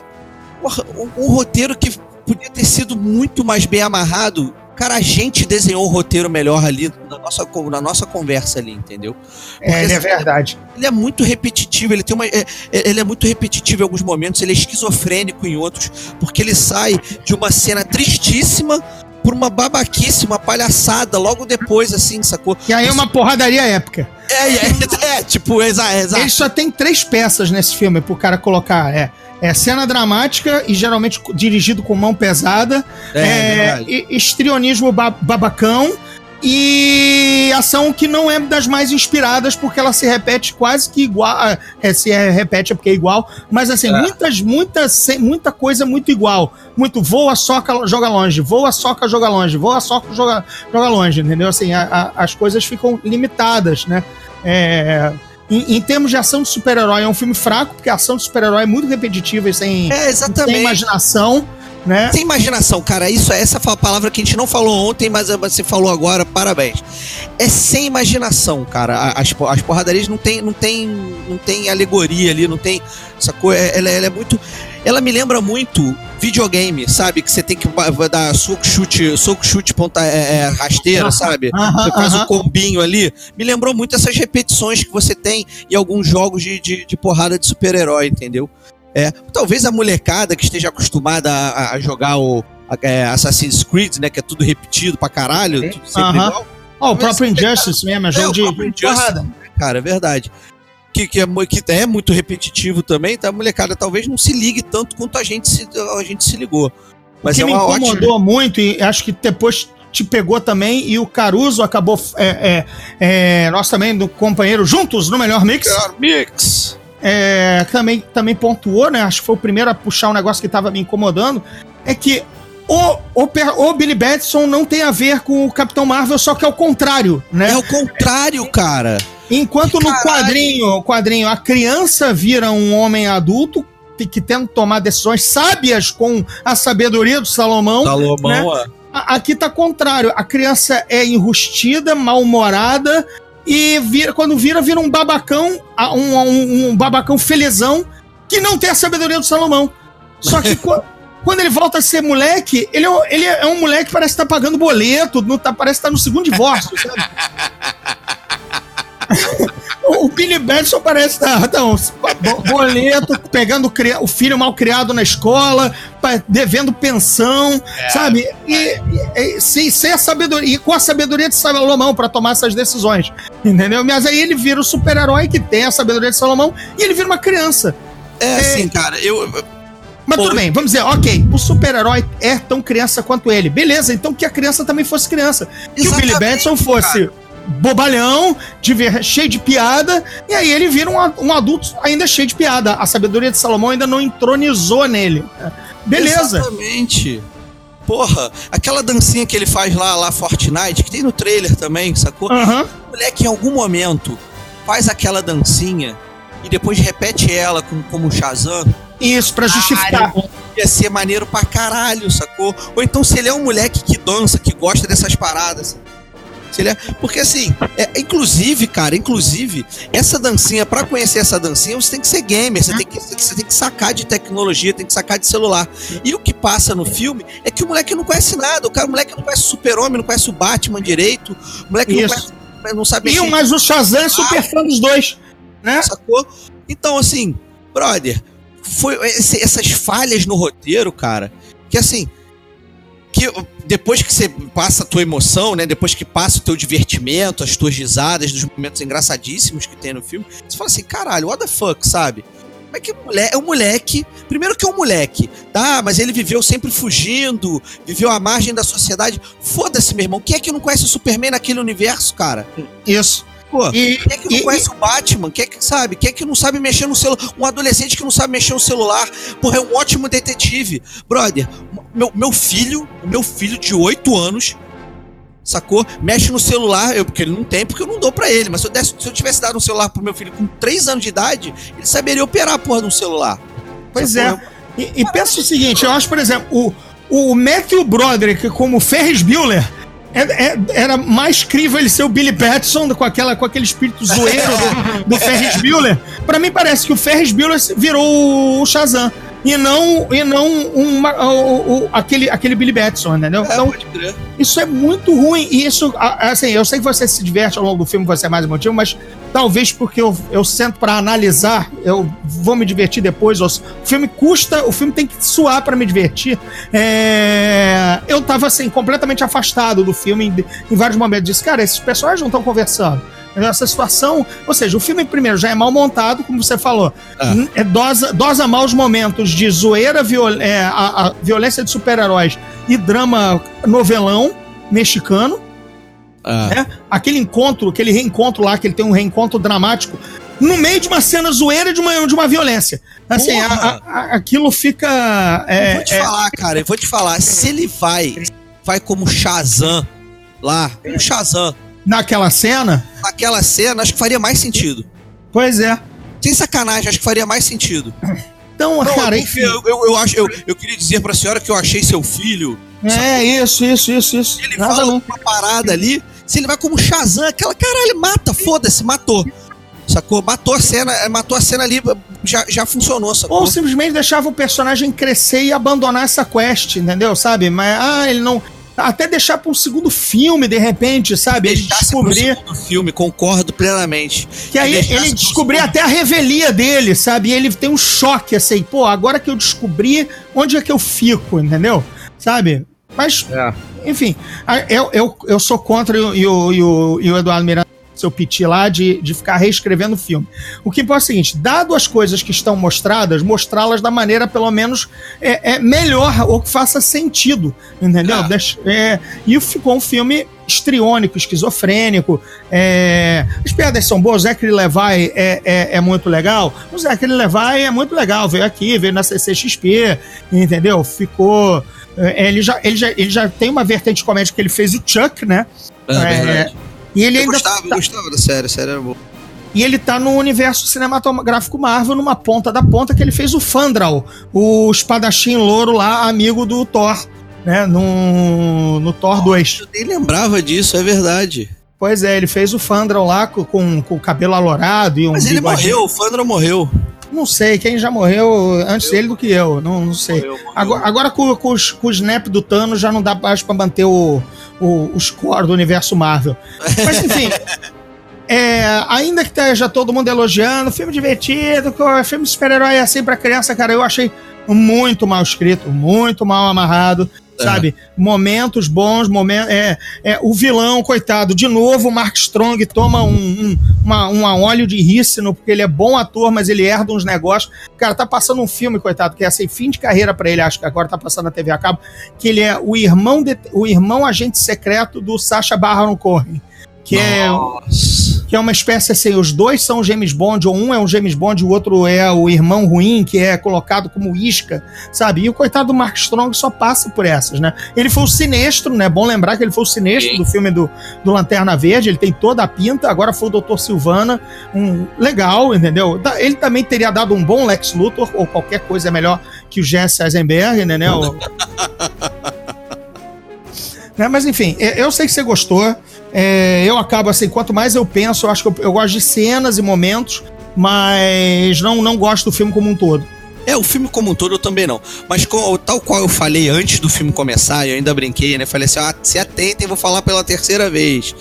um roteiro que podia ter sido muito mais bem amarrado. Cara, a gente desenhou o roteiro melhor ali na nossa, na nossa conversa ali, entendeu? É, ele é assim, verdade. ele é muito repetitivo, ele tem uma. é- é- ele é muito repetitivo em alguns momentos, ele é esquizofrênico em outros, porque ele sai de uma cena tristíssima por uma babaquice, uma palhaçada, logo depois, assim, sacou? E aí é uma porradaria épica. É, é, é, tipo, exato, exato. Ele só tem três peças nesse filme pro cara colocar. É, é cena dramática e geralmente dirigido com mão pesada. É, É, verdade. e- histrionismo ba- babacão. E ação que não é das mais inspiradas, porque ela se repete quase que igual. ah, É, se é, repete é porque é igual. Mas assim, É. muitas, muitas, muita coisa muito igual. Muito voa, soca, joga longe. Voa, soca, joga longe. Voa, soca, joga, joga longe. Entendeu? Assim, a- a- as coisas ficam limitadas, né? É, em, em termos de ação de super-herói, é um filme fraco, porque a ação de super-herói é muito repetitiva e sem, É, sem imaginação, né? Sem imaginação, cara. Isso, essa foi a palavra que a gente não falou ontem, mas você falou agora, parabéns. É sem imaginação, cara. As, as porradarias não tem, não tem, não tem alegoria ali, não tem. Sacou? É- Ela, ela é muito. Ela me lembra muito videogame, sabe? Que você tem que dar soco, chute, soco, chute, ponta, é, é, rasteira, sabe? Você faz aham. um combinho ali. Me lembrou muito essas repetições que você tem em alguns jogos de, de, de porrada de super-herói, entendeu? É, talvez a molecada que esteja acostumada a, a- jogar o a- é, Assassin's Creed, né? Que é tudo repetido pra caralho, tudo sempre Aham. igual. Ó, o Mas próprio esse Injustice mesmo, é É, jogo o de próprio Injustice. porrada. Cara, é verdade. Que, que, é, que é muito repetitivo também, tá? A molecada talvez não se ligue tanto quanto a gente se, a gente se ligou. O Mas que é me uma ótima. incomodou muito, e acho que depois te pegou também, e o Caruso acabou. É, é, é, nós também, do companheiro, juntos no melhor mix. Mix. É, também, também pontuou, né? Acho que foi o primeiro a puxar um negócio que tava me incomodando. É que o, o, o Billy Batson não tem a ver com o Capitão Marvel, só que é o contrário, né? É o contrário, cara. Enquanto no quadrinho, quadrinho, a criança vira um homem adulto que, que tenta tomar decisões sábias com a sabedoria do Salomão. Salomão, né? A- Aqui tá contrário. A criança é enrustida, mal-humorada e vira, quando vira, vira um babacão, um, um, um babacão felizão que não tem a sabedoria do Salomão. Só que qu- quando ele volta a ser moleque, ele é, ele é um moleque que parece estar pagando boleto, tá, parece estar no segundo divórcio, sabe? O Billy Batson parece tá, um bo- boleto, pegando o filho mal criado na escola, devendo pensão, sabe? E, e- e- sem, sem a sabedoria, e com a sabedoria de Salomão para tomar essas decisões, entendeu? Mas aí ele vira o super-herói que tem a sabedoria de Salomão e ele vira uma criança. É assim, cara, eu. Mas Pô, tudo bem, vamos dizer, ok, o super-herói é tão criança quanto ele. Beleza, então que a criança também fosse criança. Que o Billy Batson fosse bobalhão, de ver- cheio de piada, e aí ele vira um, um adulto ainda cheio de piada. A sabedoria de Salomão ainda não entronizou nele. Beleza. Exatamente. Porra, aquela dancinha que ele faz lá, lá Fortnite, que tem no trailer também, sacou? Aham. O moleque em algum momento faz aquela dancinha e depois repete ela com, como Shazam. Isso, pra justificar. Ia ser maneiro pra caralho, sacou? Ou então se ele é um moleque que dança, que gosta dessas paradas. Se ele é... Porque assim, é- inclusive, cara, inclusive, essa dancinha, pra conhecer essa dancinha, você tem que ser gamer, você tem que, você tem que sacar de tecnologia, tem que sacar de celular. E o que passa no filme é que o moleque não conhece nada, o cara, o moleque não conhece o super-homem, não conhece o Batman direito, o moleque não, Isso. conhece, não sabe E mexer mas o Shazam é super fã dos dois. Né? sacou? Então, assim, brother, foi esse- essas falhas no roteiro, cara, que assim, que depois que você passa a tua emoção, né, depois que passa o teu divertimento, as tuas risadas, dos momentos engraçadíssimos que tem no filme, você fala assim, caralho, what the fuck, sabe? Como é que moleque, é um moleque, primeiro que é um moleque, tá? Mas ele viveu sempre fugindo, viveu à margem da sociedade. Foda-se, meu irmão, quem é que não conhece o Superman naquele universo, cara? Isso. Pô, E, quem é que não e- conhece o Batman? Quem é que sabe? Quem é que não sabe mexer no celular? Um adolescente que não sabe mexer no celular. Porra, é um ótimo detetive. Brother, meu, meu filho, meu filho de 8 anos, sacou? Mexe no celular, eu, porque ele não tem, porque eu não dou pra ele. Mas se eu, desse- se eu tivesse dado um celular pro meu filho com 3 anos de idade, ele saberia operar a porra de um celular. Pois Sacou? é. E, e pensa o seguinte, eu acho, por exemplo, o, o Matthew Broderick como Ferris Bueller é- é- era mais crível ele ser o Billy Batson com, aquela, com aquele espírito zoeiro do, do Ferris Bueller. Pra mim parece que o Ferris Bueller virou o Shazam. E não, e não uma, o, o- aquele, aquele Billy Batson, entendeu? É, então, isso é muito ruim. E isso, assim, eu sei que você se diverte ao longo do filme, você é mais emotivo, mas talvez porque eu, eu sento pra analisar, eu vou me divertir depois. O filme custa, o filme tem que suar pra me divertir. É, eu tava, assim, completamente afastado do filme em, em vários momentos. Disse, cara, esses personagens não estão conversando. Essa situação, ou seja, o filme primeiro já é mal montado, como você falou, Ah. Hum, é dosa, dosa mal os momentos de zoeira, viol, é, a, a violência de super-heróis e drama novelão mexicano, Ah, né? Aquele encontro, aquele reencontro lá, que ele tem um reencontro dramático, no meio de uma cena zoeira de uma, de uma violência. Assim, a- a- aquilo fica. eu É, vou te é- falar, cara, eu vou te falar. Se ele vai, vai como Shazam lá, como Shazam, naquela cena, naquela cena, acho que faria mais sentido. pois é. Sem sacanagem, acho que faria mais sentido. Então, Não, cara, enfim. eu, eu, eu, acho, eu, eu queria dizer pra senhora que eu achei seu filho. É isso, isso, isso, isso. Ele Nada fala não. uma parada ali. Se ele vai como Shazam, aquela caralho, mata, foda-se, matou. Sacou? Matou a cena, é, matou a cena ali, já, já funcionou, sacou? Ou simplesmente deixava o personagem crescer e abandonar essa quest, entendeu? Sabe? Mas, ah, ele não. Até deixar pra um segundo filme, de repente, sabe? Ele pro descobrir. filme, concordo plenamente. Que aí ele descobrir até a revelia dele, sabe? E ele tem um choque, assim, pô, agora que eu descobri, onde é que eu fico, entendeu? Sabe? Mas, É. enfim, eu, eu, eu sou contra e o, e o, e o Eduardo Miranda, seu piti lá, de, de ficar reescrevendo o filme. O que importa é o seguinte: dado as coisas que estão mostradas, mostrá-las da maneira, pelo menos, é, é melhor ou que faça sentido, entendeu? É. Deixa- é, e ficou um filme estriônico, esquizofrênico. é, as piadas são boas, o Zachary Levi é, é, é muito legal. O Zachary Levi é muito legal, veio aqui, veio na CCXP, entendeu? Ficou. é, ele, já, ele, já, ele já tem uma vertente de comédia que ele fez o Chuck, né? É, É, verdade. E ele Eu ainda gostava, tá, gostava da série, a série era boa. e ele tá no universo cinematográfico Marvel, numa ponta da ponta, que ele fez o Fandral, o espadachim louro lá, amigo do Thor, né? No, no Thor 2. Eu nem lembrava disso, é verdade. Pois é, ele fez o Fandral lá com, com, com o cabelo alourado e um Mas ele morreu, o Fandro morreu. Não sei, quem já morreu antes dele do que eu, não, não sei. Morreu, morreu. Agora, agora com, com, os, com o snap do Thanos já não dá mais pra manter o, o, o score do universo Marvel. Mas enfim. é, ainda que esteja todo mundo elogiando, filme divertido, filme de super-herói assim pra criança, cara, eu achei muito mal escrito, muito mal amarrado. É. Sabe? Momentos bons, momentos. É, é, o vilão, coitado, de novo, o Mark Strong toma um, um, uma, um óleo de rícino, porque ele é bom ator, mas ele herda uns negócios. Cara, tá passando um filme, coitado, que é assim, fim de carreira pra ele, acho que agora tá passando na TV a cabo, que ele é o irmão, de, o irmão agente secreto do Sacha Baron Cohen. Que é, Nossa. Que é uma espécie assim, os dois são James Bond, ou um é um James Bond e o outro é o irmão ruim, que é colocado como isca, sabe? E o coitado do Mark Strong só passa por essas, né? Ele foi o sinestro, né? Bom lembrar que ele foi o sinestro Sim. do filme do, do Lanterna Verde, ele tem toda a pinta, agora foi o Dr. Silvana, um legal, entendeu? Ele também teria dado um bom Lex Luthor, ou qualquer coisa é melhor que o Jesse Eisenberg, né? né? O- Né, Mas enfim, é, eu sei que você gostou. É, eu acabo assim, quanto mais eu penso, eu acho que eu, eu gosto de cenas e momentos, mas não, não gosto do filme como um todo. É, o filme como um todo eu também não. Mas tal qual eu falei antes do filme começar, eu ainda brinquei, né? Falei assim, ah, se atentem, vou falar pela terceira vez.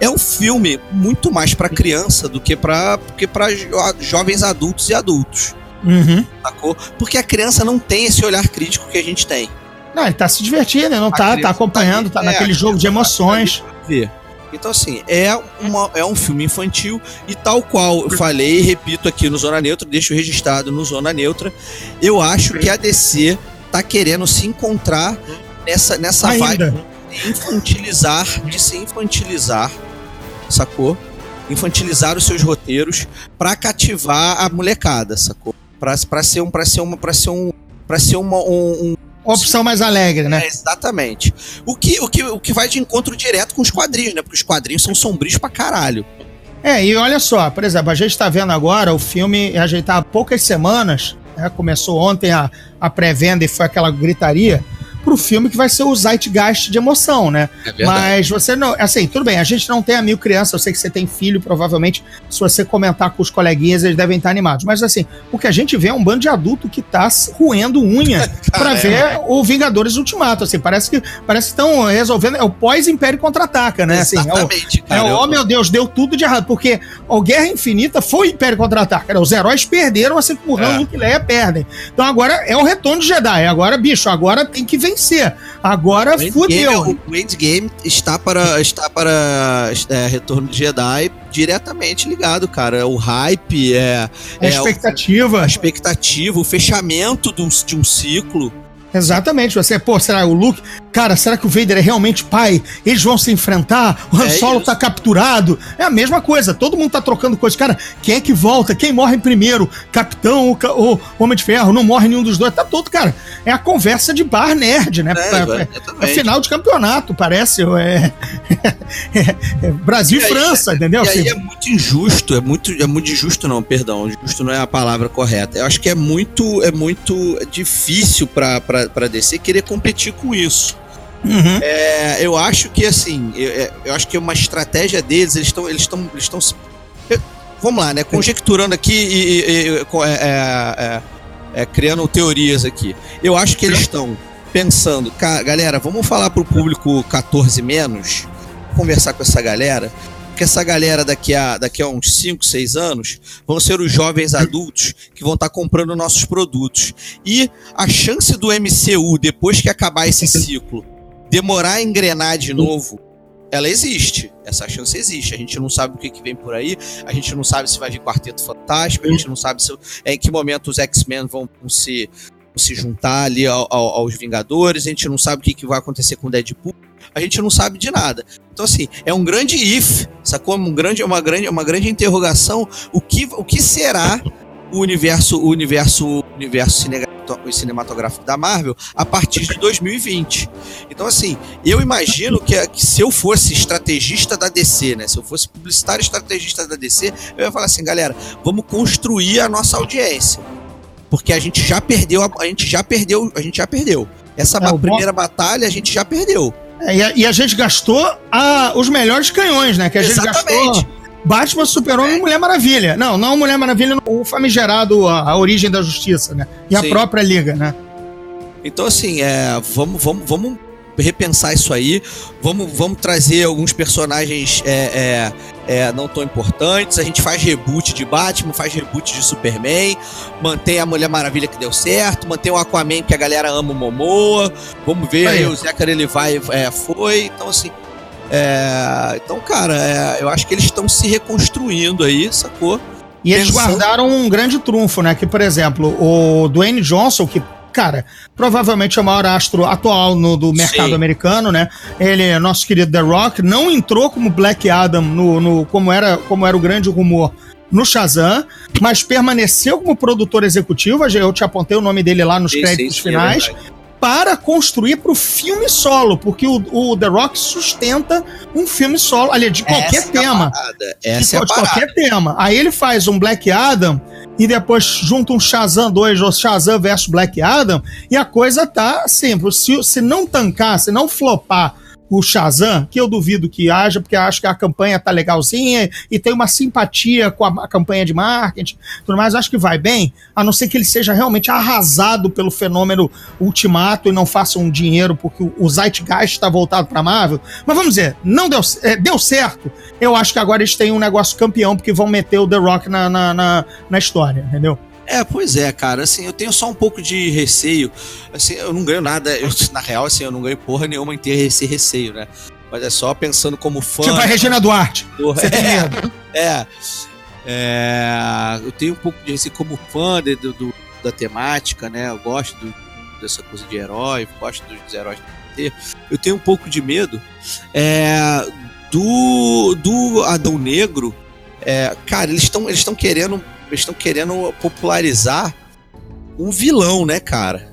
É um filme muito mais pra criança do que pra, que pra jo- jovens adultos e adultos, Uhum. sacou? Porque a criança não tem esse olhar crítico que a gente tem. Não, ele tá se divertindo, ele não tá, criança tá acompanhando, tá tá é, naquele a jogo de tá emoções. ver. Então, assim, é, uma, é um filme infantil e tal qual eu falei e repito aqui no Zona Neutra, deixo registrado no Zona Neutra, eu acho que a DC tá querendo se encontrar nessa, nessa vibe de infantilizar, de se infantilizar, sacou? Infantilizar os seus roteiros pra cativar a molecada, sacou? Pra, pra ser um, pra ser uma, pra ser um, pra ser uma, um, um Opção mais alegre, né? é, exatamente. O que, o, que, o que vai de encontro direto com os quadrinhos, né? Porque os quadrinhos são sombrios pra caralho. É, e olha só, por exemplo, a gente tá vendo agora o filme, a gente tá há poucas semanas, né, começou ontem a, a pré-venda e foi aquela gritaria, pro filme que vai ser o zeitgeist de emoção, né? É. Mas você não. Assim, tudo bem, a gente não tem amigo criança, eu sei que você tem filho, provavelmente, se você comentar com os coleguinhas, eles devem estar animados. Mas assim, o que a gente vê é um bando de adulto que tá roendo unha pra é. ver o Vingadores Ultimato. Assim, parece que parece estão resolvendo. É o pós-Império contra-ataca, né? Assim, é o, Exatamente, é, o, Eu- oh meu Deus, deu tudo de errado. Porque o Guerra Infinita foi o Império Contra-Ataca. né? Os heróis perderam, assim como o Han É. o Luke e Leia perdem. Então agora é o retorno de Jedi. Agora, bicho, agora tem que vencer. Agora O fudeu. o Endgame está para, está para é, Retorno de Jedi diretamente ligado, cara. O hype, é, A é, expectativa. a expectativa, o fechamento de um, de um ciclo. Exatamente. Você, pô, será o Luke? Cara, será que o Vader é realmente pai? Eles vão se enfrentar? O Han É Solo isso. tá capturado? É a mesma coisa. Todo mundo tá trocando coisas. Cara, quem é que volta? Quem morre primeiro? Capitão ou, ou Homem de Ferro? Não morre nenhum dos dois. Tá todo, cara. É a conversa de bar nerd, né? É, É- é- é final de campeonato, parece. É, é- é Brasil e, E aí- França, entendeu? E aí Assim, é muito injusto, é muito, é muito injusto não, perdão, injusto não é a palavra correta. Eu acho que é muito, é muito difícil pra DC querer competir com isso. Uhum. É, eu acho que assim, eu, é, eu acho que é uma estratégia deles, eles estão, eles estão, eles estão, vamos lá, né? Conjecturando aqui e, e- e- é, é, é, é, criando teorias aqui. Eu acho que eles estão pensando, "Ca- galera, vamos falar pro público 14 menos, conversar com essa galera. Porque essa galera daqui a, daqui a uns 5, 6 anos vão ser os jovens adultos que vão estar comprando nossos produtos. E a chance do MCU, depois que acabar esse ciclo, demorar a engrenar de novo, ela existe. Essa chance existe. A gente não sabe o que, que vem por aí, a gente não sabe se vai vir Quarteto Fantástico, a gente não sabe se, em que momento os X-Men vão, vão se, vão se juntar ali ao- ao- aos Vingadores, a gente não sabe o que, que vai acontecer com o Deadpool, a gente não sabe de nada. Então, assim, é um grande if, sacou? Um grande, uma, grande, uma grande interrogação. O que, o que será o universo, o universo, o universo cinegato- cinematográfico da Marvel a partir de 2020? Então, assim, eu imagino que, que se eu fosse estrategista da DC, né? Se eu fosse publicitário estrategista da DC, eu ia falar assim, galera, vamos construir a nossa audiência. Porque a gente já perdeu, a, a gente já perdeu, a gente já perdeu. Essa É, o bom- primeira batalha a gente já perdeu. É, e, a, e a gente gastou a- os melhores canhões, né? Que a gente Exatamente. gastou Batman, Super-Homem e Mulher Maravilha. Não, não Mulher Maravilha, o famigerado, a, a origem da justiça, né? E a Sim. própria Liga, né? Então, assim, é, vamos, vamos, vamos repensar isso aí. Vamos, vamos trazer alguns personagens é, é, é, não tão importantes. A gente faz reboot de Batman, faz reboot de Superman, mantém a Mulher Maravilha que deu certo, mantém o Aquaman que a galera ama o Momoa. Vamos ver Aí. aí, o Zachary ele vai, é, foi. Então, assim. É, então, cara, é, eu acho que eles estão se reconstruindo aí, sacou? E eles Pensando- guardaram um grande trunfo, né? Que, por exemplo, o Dwayne Johnson, que, cara, provavelmente é o maior astro atual no, do mercado Sim. americano, né? Ele, nosso querido The Rock, não entrou como Black Adam no, no- como, era, como era o grande rumor no Shazam, mas permaneceu como produtor executivo. Eu te apontei o nome dele lá nos Sim, créditos sim, é finais. verdade. Para construir pro filme solo, porque o, o The Rock sustenta um filme solo, ali de qualquer Essa é a tema parada, Essa é a de qualquer tema. Aí ele faz um Black Adam e depois junta um Shazam 2 ou Shazam versus Black Adam e a coisa tá sempre. Se, se não tancar, se não flopar o Shazam, que eu duvido que haja, porque acho que a campanha tá legalzinha e tem uma simpatia com a, a campanha de marketing tudo mais, acho que vai bem, a não ser que ele seja realmente arrasado pelo fenômeno ultimato e não faça um dinheiro porque o, o Zeitgeist está voltado para Marvel. Mas vamos dizer, não deu, é, deu certo. Eu acho que agora eles têm um negócio campeão porque vão meter o The Rock na, na, na, na história, entendeu? É, pois é, cara, assim, eu tenho só um pouco de receio, assim, eu não ganho nada, eu, na real, assim, eu não ganho porra nenhuma em ter esse receio, né? Mas é só pensando como fã. Tipo a Regina Duarte. porra, Você tem é, medo. é, é, eu tenho um pouco de receio como fã de- do, do- da temática, né? Eu gosto do- dessa coisa de herói, gosto dos heróis do ter. Eu tenho um pouco de medo é, do, do Adão Negro. É, cara, eles estão eles estão querendo eles estão querendo popularizar um vilão, né, cara?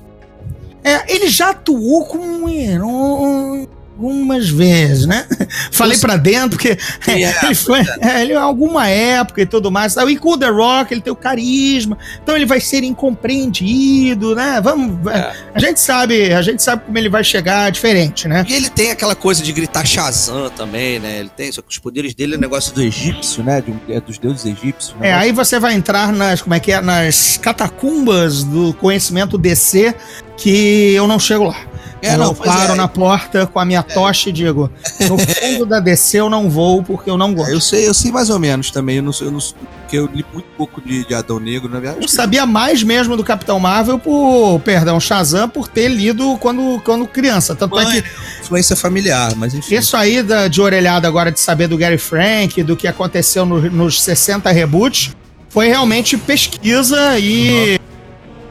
É, ele já atuou como um herói. Algumas vezes, né? Falei pra dentro, porque é, ele foi é, ele, alguma época e tudo mais. E com o The Rock, ele tem o carisma, então ele vai ser incompreendido, né? Vamos. É. A gente sabe, a gente sabe como ele vai chegar diferente, né? E ele tem aquela coisa de gritar Shazam também, né? Ele tem, só que os poderes dele é negócio do egípcio, né? De é dos deuses egípcios. É, aí você vai entrar nas, como é que é, nas catacumbas do conhecimento DC que eu não chego lá. É, eu não, pois paro é. na porta com a minha tocha e digo: no fundo da DC eu não vou porque eu não gosto. É, eu sei, eu sei mais ou menos também. Eu não sei, eu não porque eu li muito pouco de, de Adão Negro, na verdade. Eu sabia mais mesmo do Capitão Marvel por, perdão, Shazam, por ter lido quando, quando criança. Tanto é que Influência familiar, mas enfim. isso aí da- de orelhada agora de saber do Gary Frank, do que aconteceu no- nos 60 reboots, foi realmente pesquisa e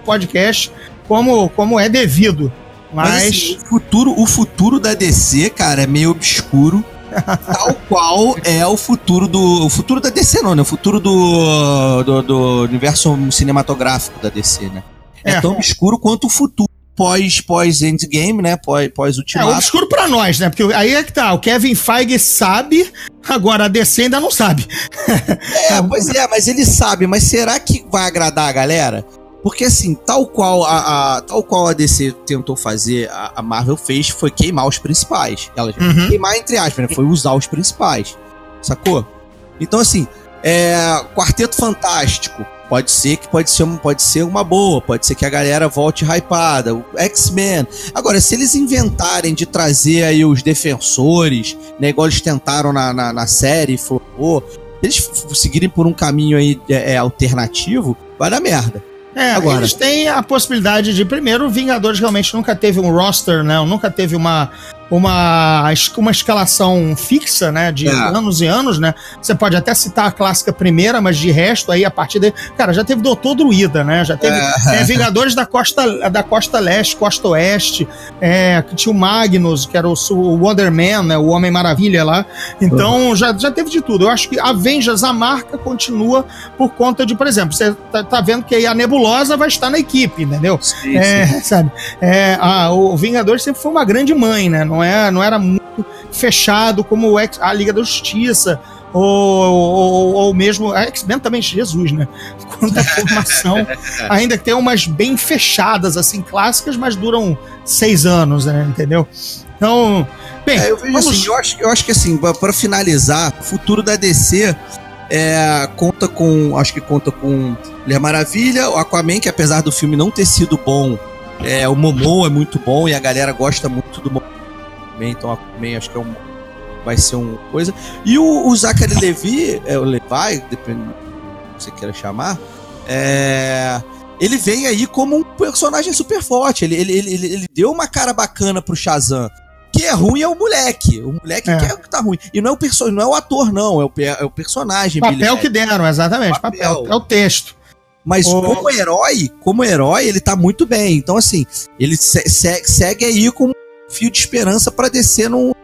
podcast como, como é devido. Mas, Mas, assim, o futuro, o futuro da DC, cara, é meio obscuro. tal qual é o futuro do. O futuro da DC, não, né? O futuro do, do, do universo cinematográfico da DC, né? É, É. tão obscuro quanto o futuro pós, pós Endgame, né? Pós, pós é Ultimato. obscuro pra nós, né? Porque aí é que tá, o Kevin Feige sabe, agora a DC ainda não sabe. É, pois é, mas ele sabe, mas será que vai agradar a galera? Porque assim, tal qual a, a- tal qual a DC tentou fazer, a, a Marvel fez foi queimar os principais. Ela Uhum. queimar entre aspas, né? Foi usar os principais. Sacou? Então assim, é, Quarteto Fantástico pode ser que pode ser, pode ser uma boa, pode ser que a galera volte hypada, o X-Men. Agora, se eles inventarem de trazer aí os defensores, né, igual eles tentaram na, na, na série, se eles seguirem por um caminho aí é, é, alternativo, vai dar merda. É, Agora. eles têm a possibilidade de, primeiro, o Vingadores realmente nunca teve um roster, né? Nunca teve uma, uma, uma escalação fixa, né? De É. anos e anos, né? Você pode até citar a clássica primeira, mas de resto, aí a partir daí. Cara, já teve Doutor Druida, né? Já teve é, Vingadores da costa, da costa leste, costa oeste, é, tinha o Magnus, que era o, o Wonder Man, né? O Homem Maravilha lá. Então já, já teve de tudo. Eu acho que Avengers, a marca, continua por conta de, por exemplo, você tá, tá vendo que aí a Nebulosa vai estar na equipe, entendeu? Sim, É, sabe? É, a, o Vingadores sempre foi uma grande mãe, né? Não, é, não era muito fechado como o X- a Liga da Justiça. Ou, ou, ou mesmo a X-Men também, Jesus, né? Quanta formação. ainda tem umas bem fechadas, assim, clássicas, mas duram seis anos, né? Entendeu? Então, bem, É, eu vejo vamos- assim, eu acho, eu acho que assim, pra- pra finalizar, o futuro da DC é, conta com, acho que conta com Mulher Maravilha, o Aquaman, que apesar do filme não ter sido bom, é, o Momoa é muito bom e a galera gosta muito do Momoa também, então o Aquaman acho que é um, vai ser uma coisa. E o, o Zachary Levi, é, o Levi, dependendo do que você queira chamar, é, ele vem aí como um personagem super forte, ele, ele, ele, ele- deu uma cara bacana pro Shazam que é ruim é o moleque. O moleque É. que é o que tá ruim. E não é o, perso não é o ator, não. É o, é o personagem. Billy papel que Batson. deram, exatamente, papel. Papel. É o texto. Mas como herói, como herói, ele tá muito bem. Então, assim, ele se- se- segue aí com um fio de esperança pra descer no.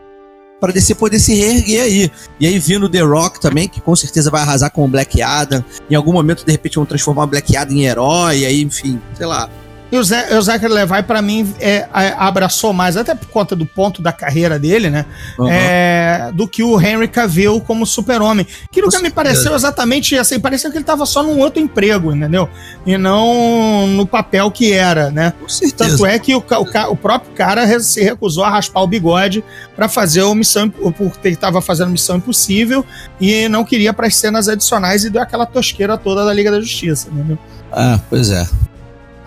Pra descer poder se reerguer aí. E aí vindo The Rock também, que com certeza vai arrasar com o Black Adam. Em algum momento, de repente, vão transformar o Black Adam em herói. Aí, enfim, sei lá. E o, Zé, o Zachary Levi, pra mim, é, a- abraçou mais, até por conta do ponto da carreira dele, né? Uhum. É, do que o Henry Cavill como super-homem. Que nunca me pareceu exatamente assim, pareceu que ele tava só num outro emprego, entendeu? E não no papel que era, né? Tanto é que o, o o próprio cara se recusou a raspar o bigode pra fazer o Missão porque ele tava fazendo Missão Impossível e não queria para as cenas adicionais e deu aquela tosqueira toda da Liga da Justiça, entendeu? Ah, pois é.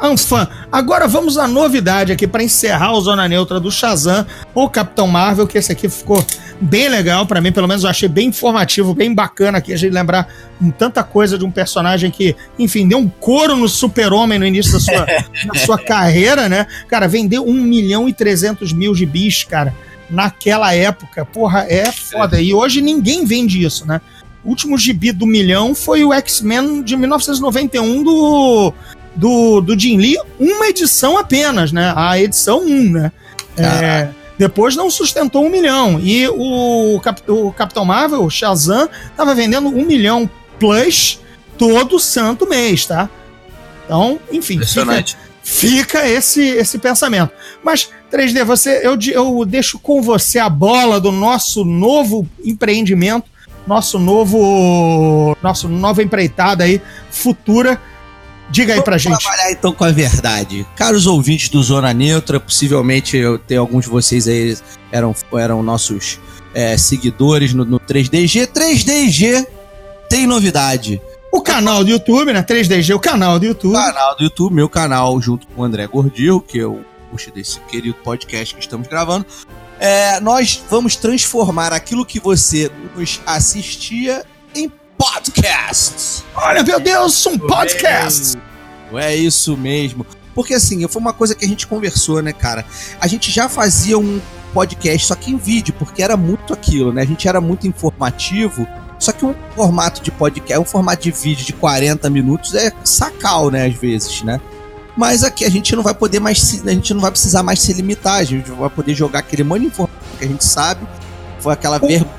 Anfã. Agora vamos à novidade aqui para encerrar o Zona Neutra do Shazam, o Capitão Marvel, que esse aqui ficou bem legal para mim, pelo menos eu achei bem informativo, bem bacana aqui a gente lembrar tanta coisa de um personagem que, enfim, deu um couro no super-homem no início da sua, da sua carreira, né? Cara, vendeu 1 milhão e 300 mil gibis, cara, naquela época. Porra, é foda. E hoje ninguém vende isso, né? O último gibi do milhão foi o X-Men de 1991 do do, do Jim Lee, uma edição apenas, né? A edição 1, né? É, depois não sustentou um milhão. E o, Cap- o Capitão Marvel, o Shazam, tava vendendo um milhão plus todo santo mês, tá? Então, enfim, fica, fica esse esse pensamento. Mas 3D, você eu, eu deixo com você a bola do nosso novo empreendimento, nosso novo nosso nova empreitada aí futura. Diga aí pra Vamos gente. trabalhar então com a verdade. Caros ouvintes do Zona Neutra, possivelmente eu tenho alguns de vocês aí eram, eram nossos é, seguidores no, no 3DG. 3DG tem novidade. O canal do YouTube, né? 3DG, o canal do YouTube. canal do YouTube, meu canal, junto com o André Gordil, que é o host desse querido podcast que estamos gravando. É, nós vamos transformar aquilo que você nos assistia em podcasts. Olha, meu Deus, um podcast. É isso mesmo. Porque assim, foi uma coisa que a gente conversou, né, cara? A gente já fazia um podcast, só que em vídeo, porque era muito aquilo, né? A gente era muito informativo. Só que um formato de podcast, um formato de vídeo de 40 minutos é sacal, né, às vezes, né? Mas aqui a gente não vai poder mais, se- a gente não vai precisar mais se limitar, a gente vai poder jogar aquele monte de informação que a gente sabe. Foi aquela ver, pô,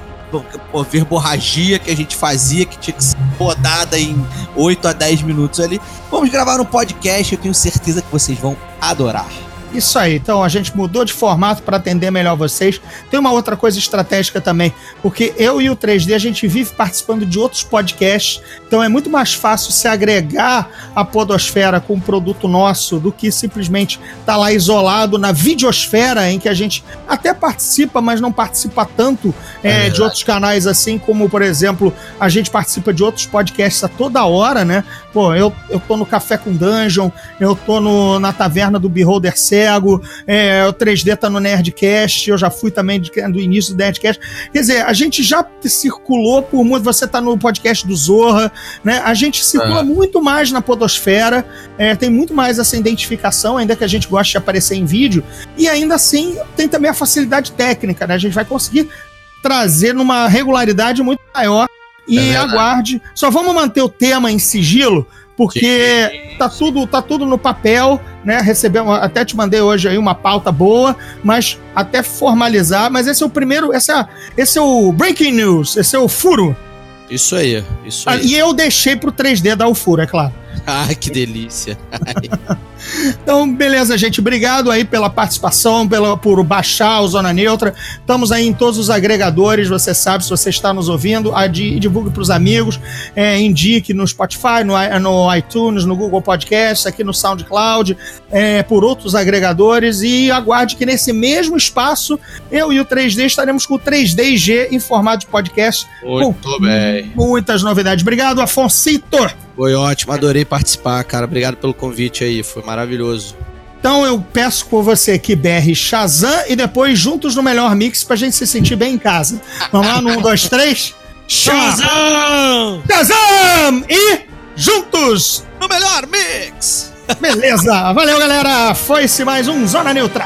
verborragia que a gente fazia, que tinha que ser rodada em 8 a 10 minutos ali. Vamos gravar um podcast, eu tenho certeza que vocês vão adorar. Isso aí, então a gente mudou de formato para atender melhor vocês. Tem uma outra coisa estratégica também, porque eu e o 3D a gente vive participando de outros podcasts, então é muito mais fácil se agregar à Podosfera com um produto nosso do que simplesmente estar lá isolado na videosfera, em que a gente até participa, mas não participa tanto É é, de outros canais, assim como, por exemplo, a gente participa de outros podcasts a toda hora, né? Pô, eu, eu tô no Café com Dungeon, eu tô no, na taverna do Beholder Cego, é, o 3D tá no Nerdcast, eu já fui também de- do início do Nerdcast. Quer dizer, a gente já circulou por muito. Você tá no podcast do Zorra, né? A gente circula É. muito mais na Podosfera, é, tem muito mais essa identificação, ainda que a gente goste de aparecer em vídeo, e ainda assim tem também a facilidade técnica, né? A gente vai conseguir trazer numa regularidade muito maior. E É aguarde. Só vamos manter o tema em sigilo, porque tá tudo, tá tudo no papel, né? Recebemos, até te mandei hoje aí uma pauta boa, mas até formalizar. Mas esse é o primeiro, esse é, esse é o breaking news, esse é o furo. Isso aí, isso Ah, aí. E eu deixei pro 3D dar o furo, é claro. Ai, que delícia. Então, beleza, gente. Obrigado aí pela participação, pela, por baixar o Zona Neutra. Estamos aí em todos os agregadores, você sabe, se você está nos ouvindo, adi- divulgue para os amigos, é, indique no Spotify, no, no iTunes, no Google Podcast, aqui no SoundCloud, é, por outros agregadores e aguarde que nesse mesmo espaço, eu e o 3D estaremos com o 3DG em formato de podcast. Muito bem. Muitas novidades. Obrigado, Afonsito. Foi ótimo, adorei participar, cara. Obrigado pelo convite aí, foi maravilhoso. Então eu peço por você que berre Shazam e depois juntos no melhor mix pra gente se sentir bem em casa. Vamos lá no 1, 2, 3. Shazam! Shazam! E juntos! No melhor mix! Beleza! Valeu, galera! Foi-se mais um Zona Neutra.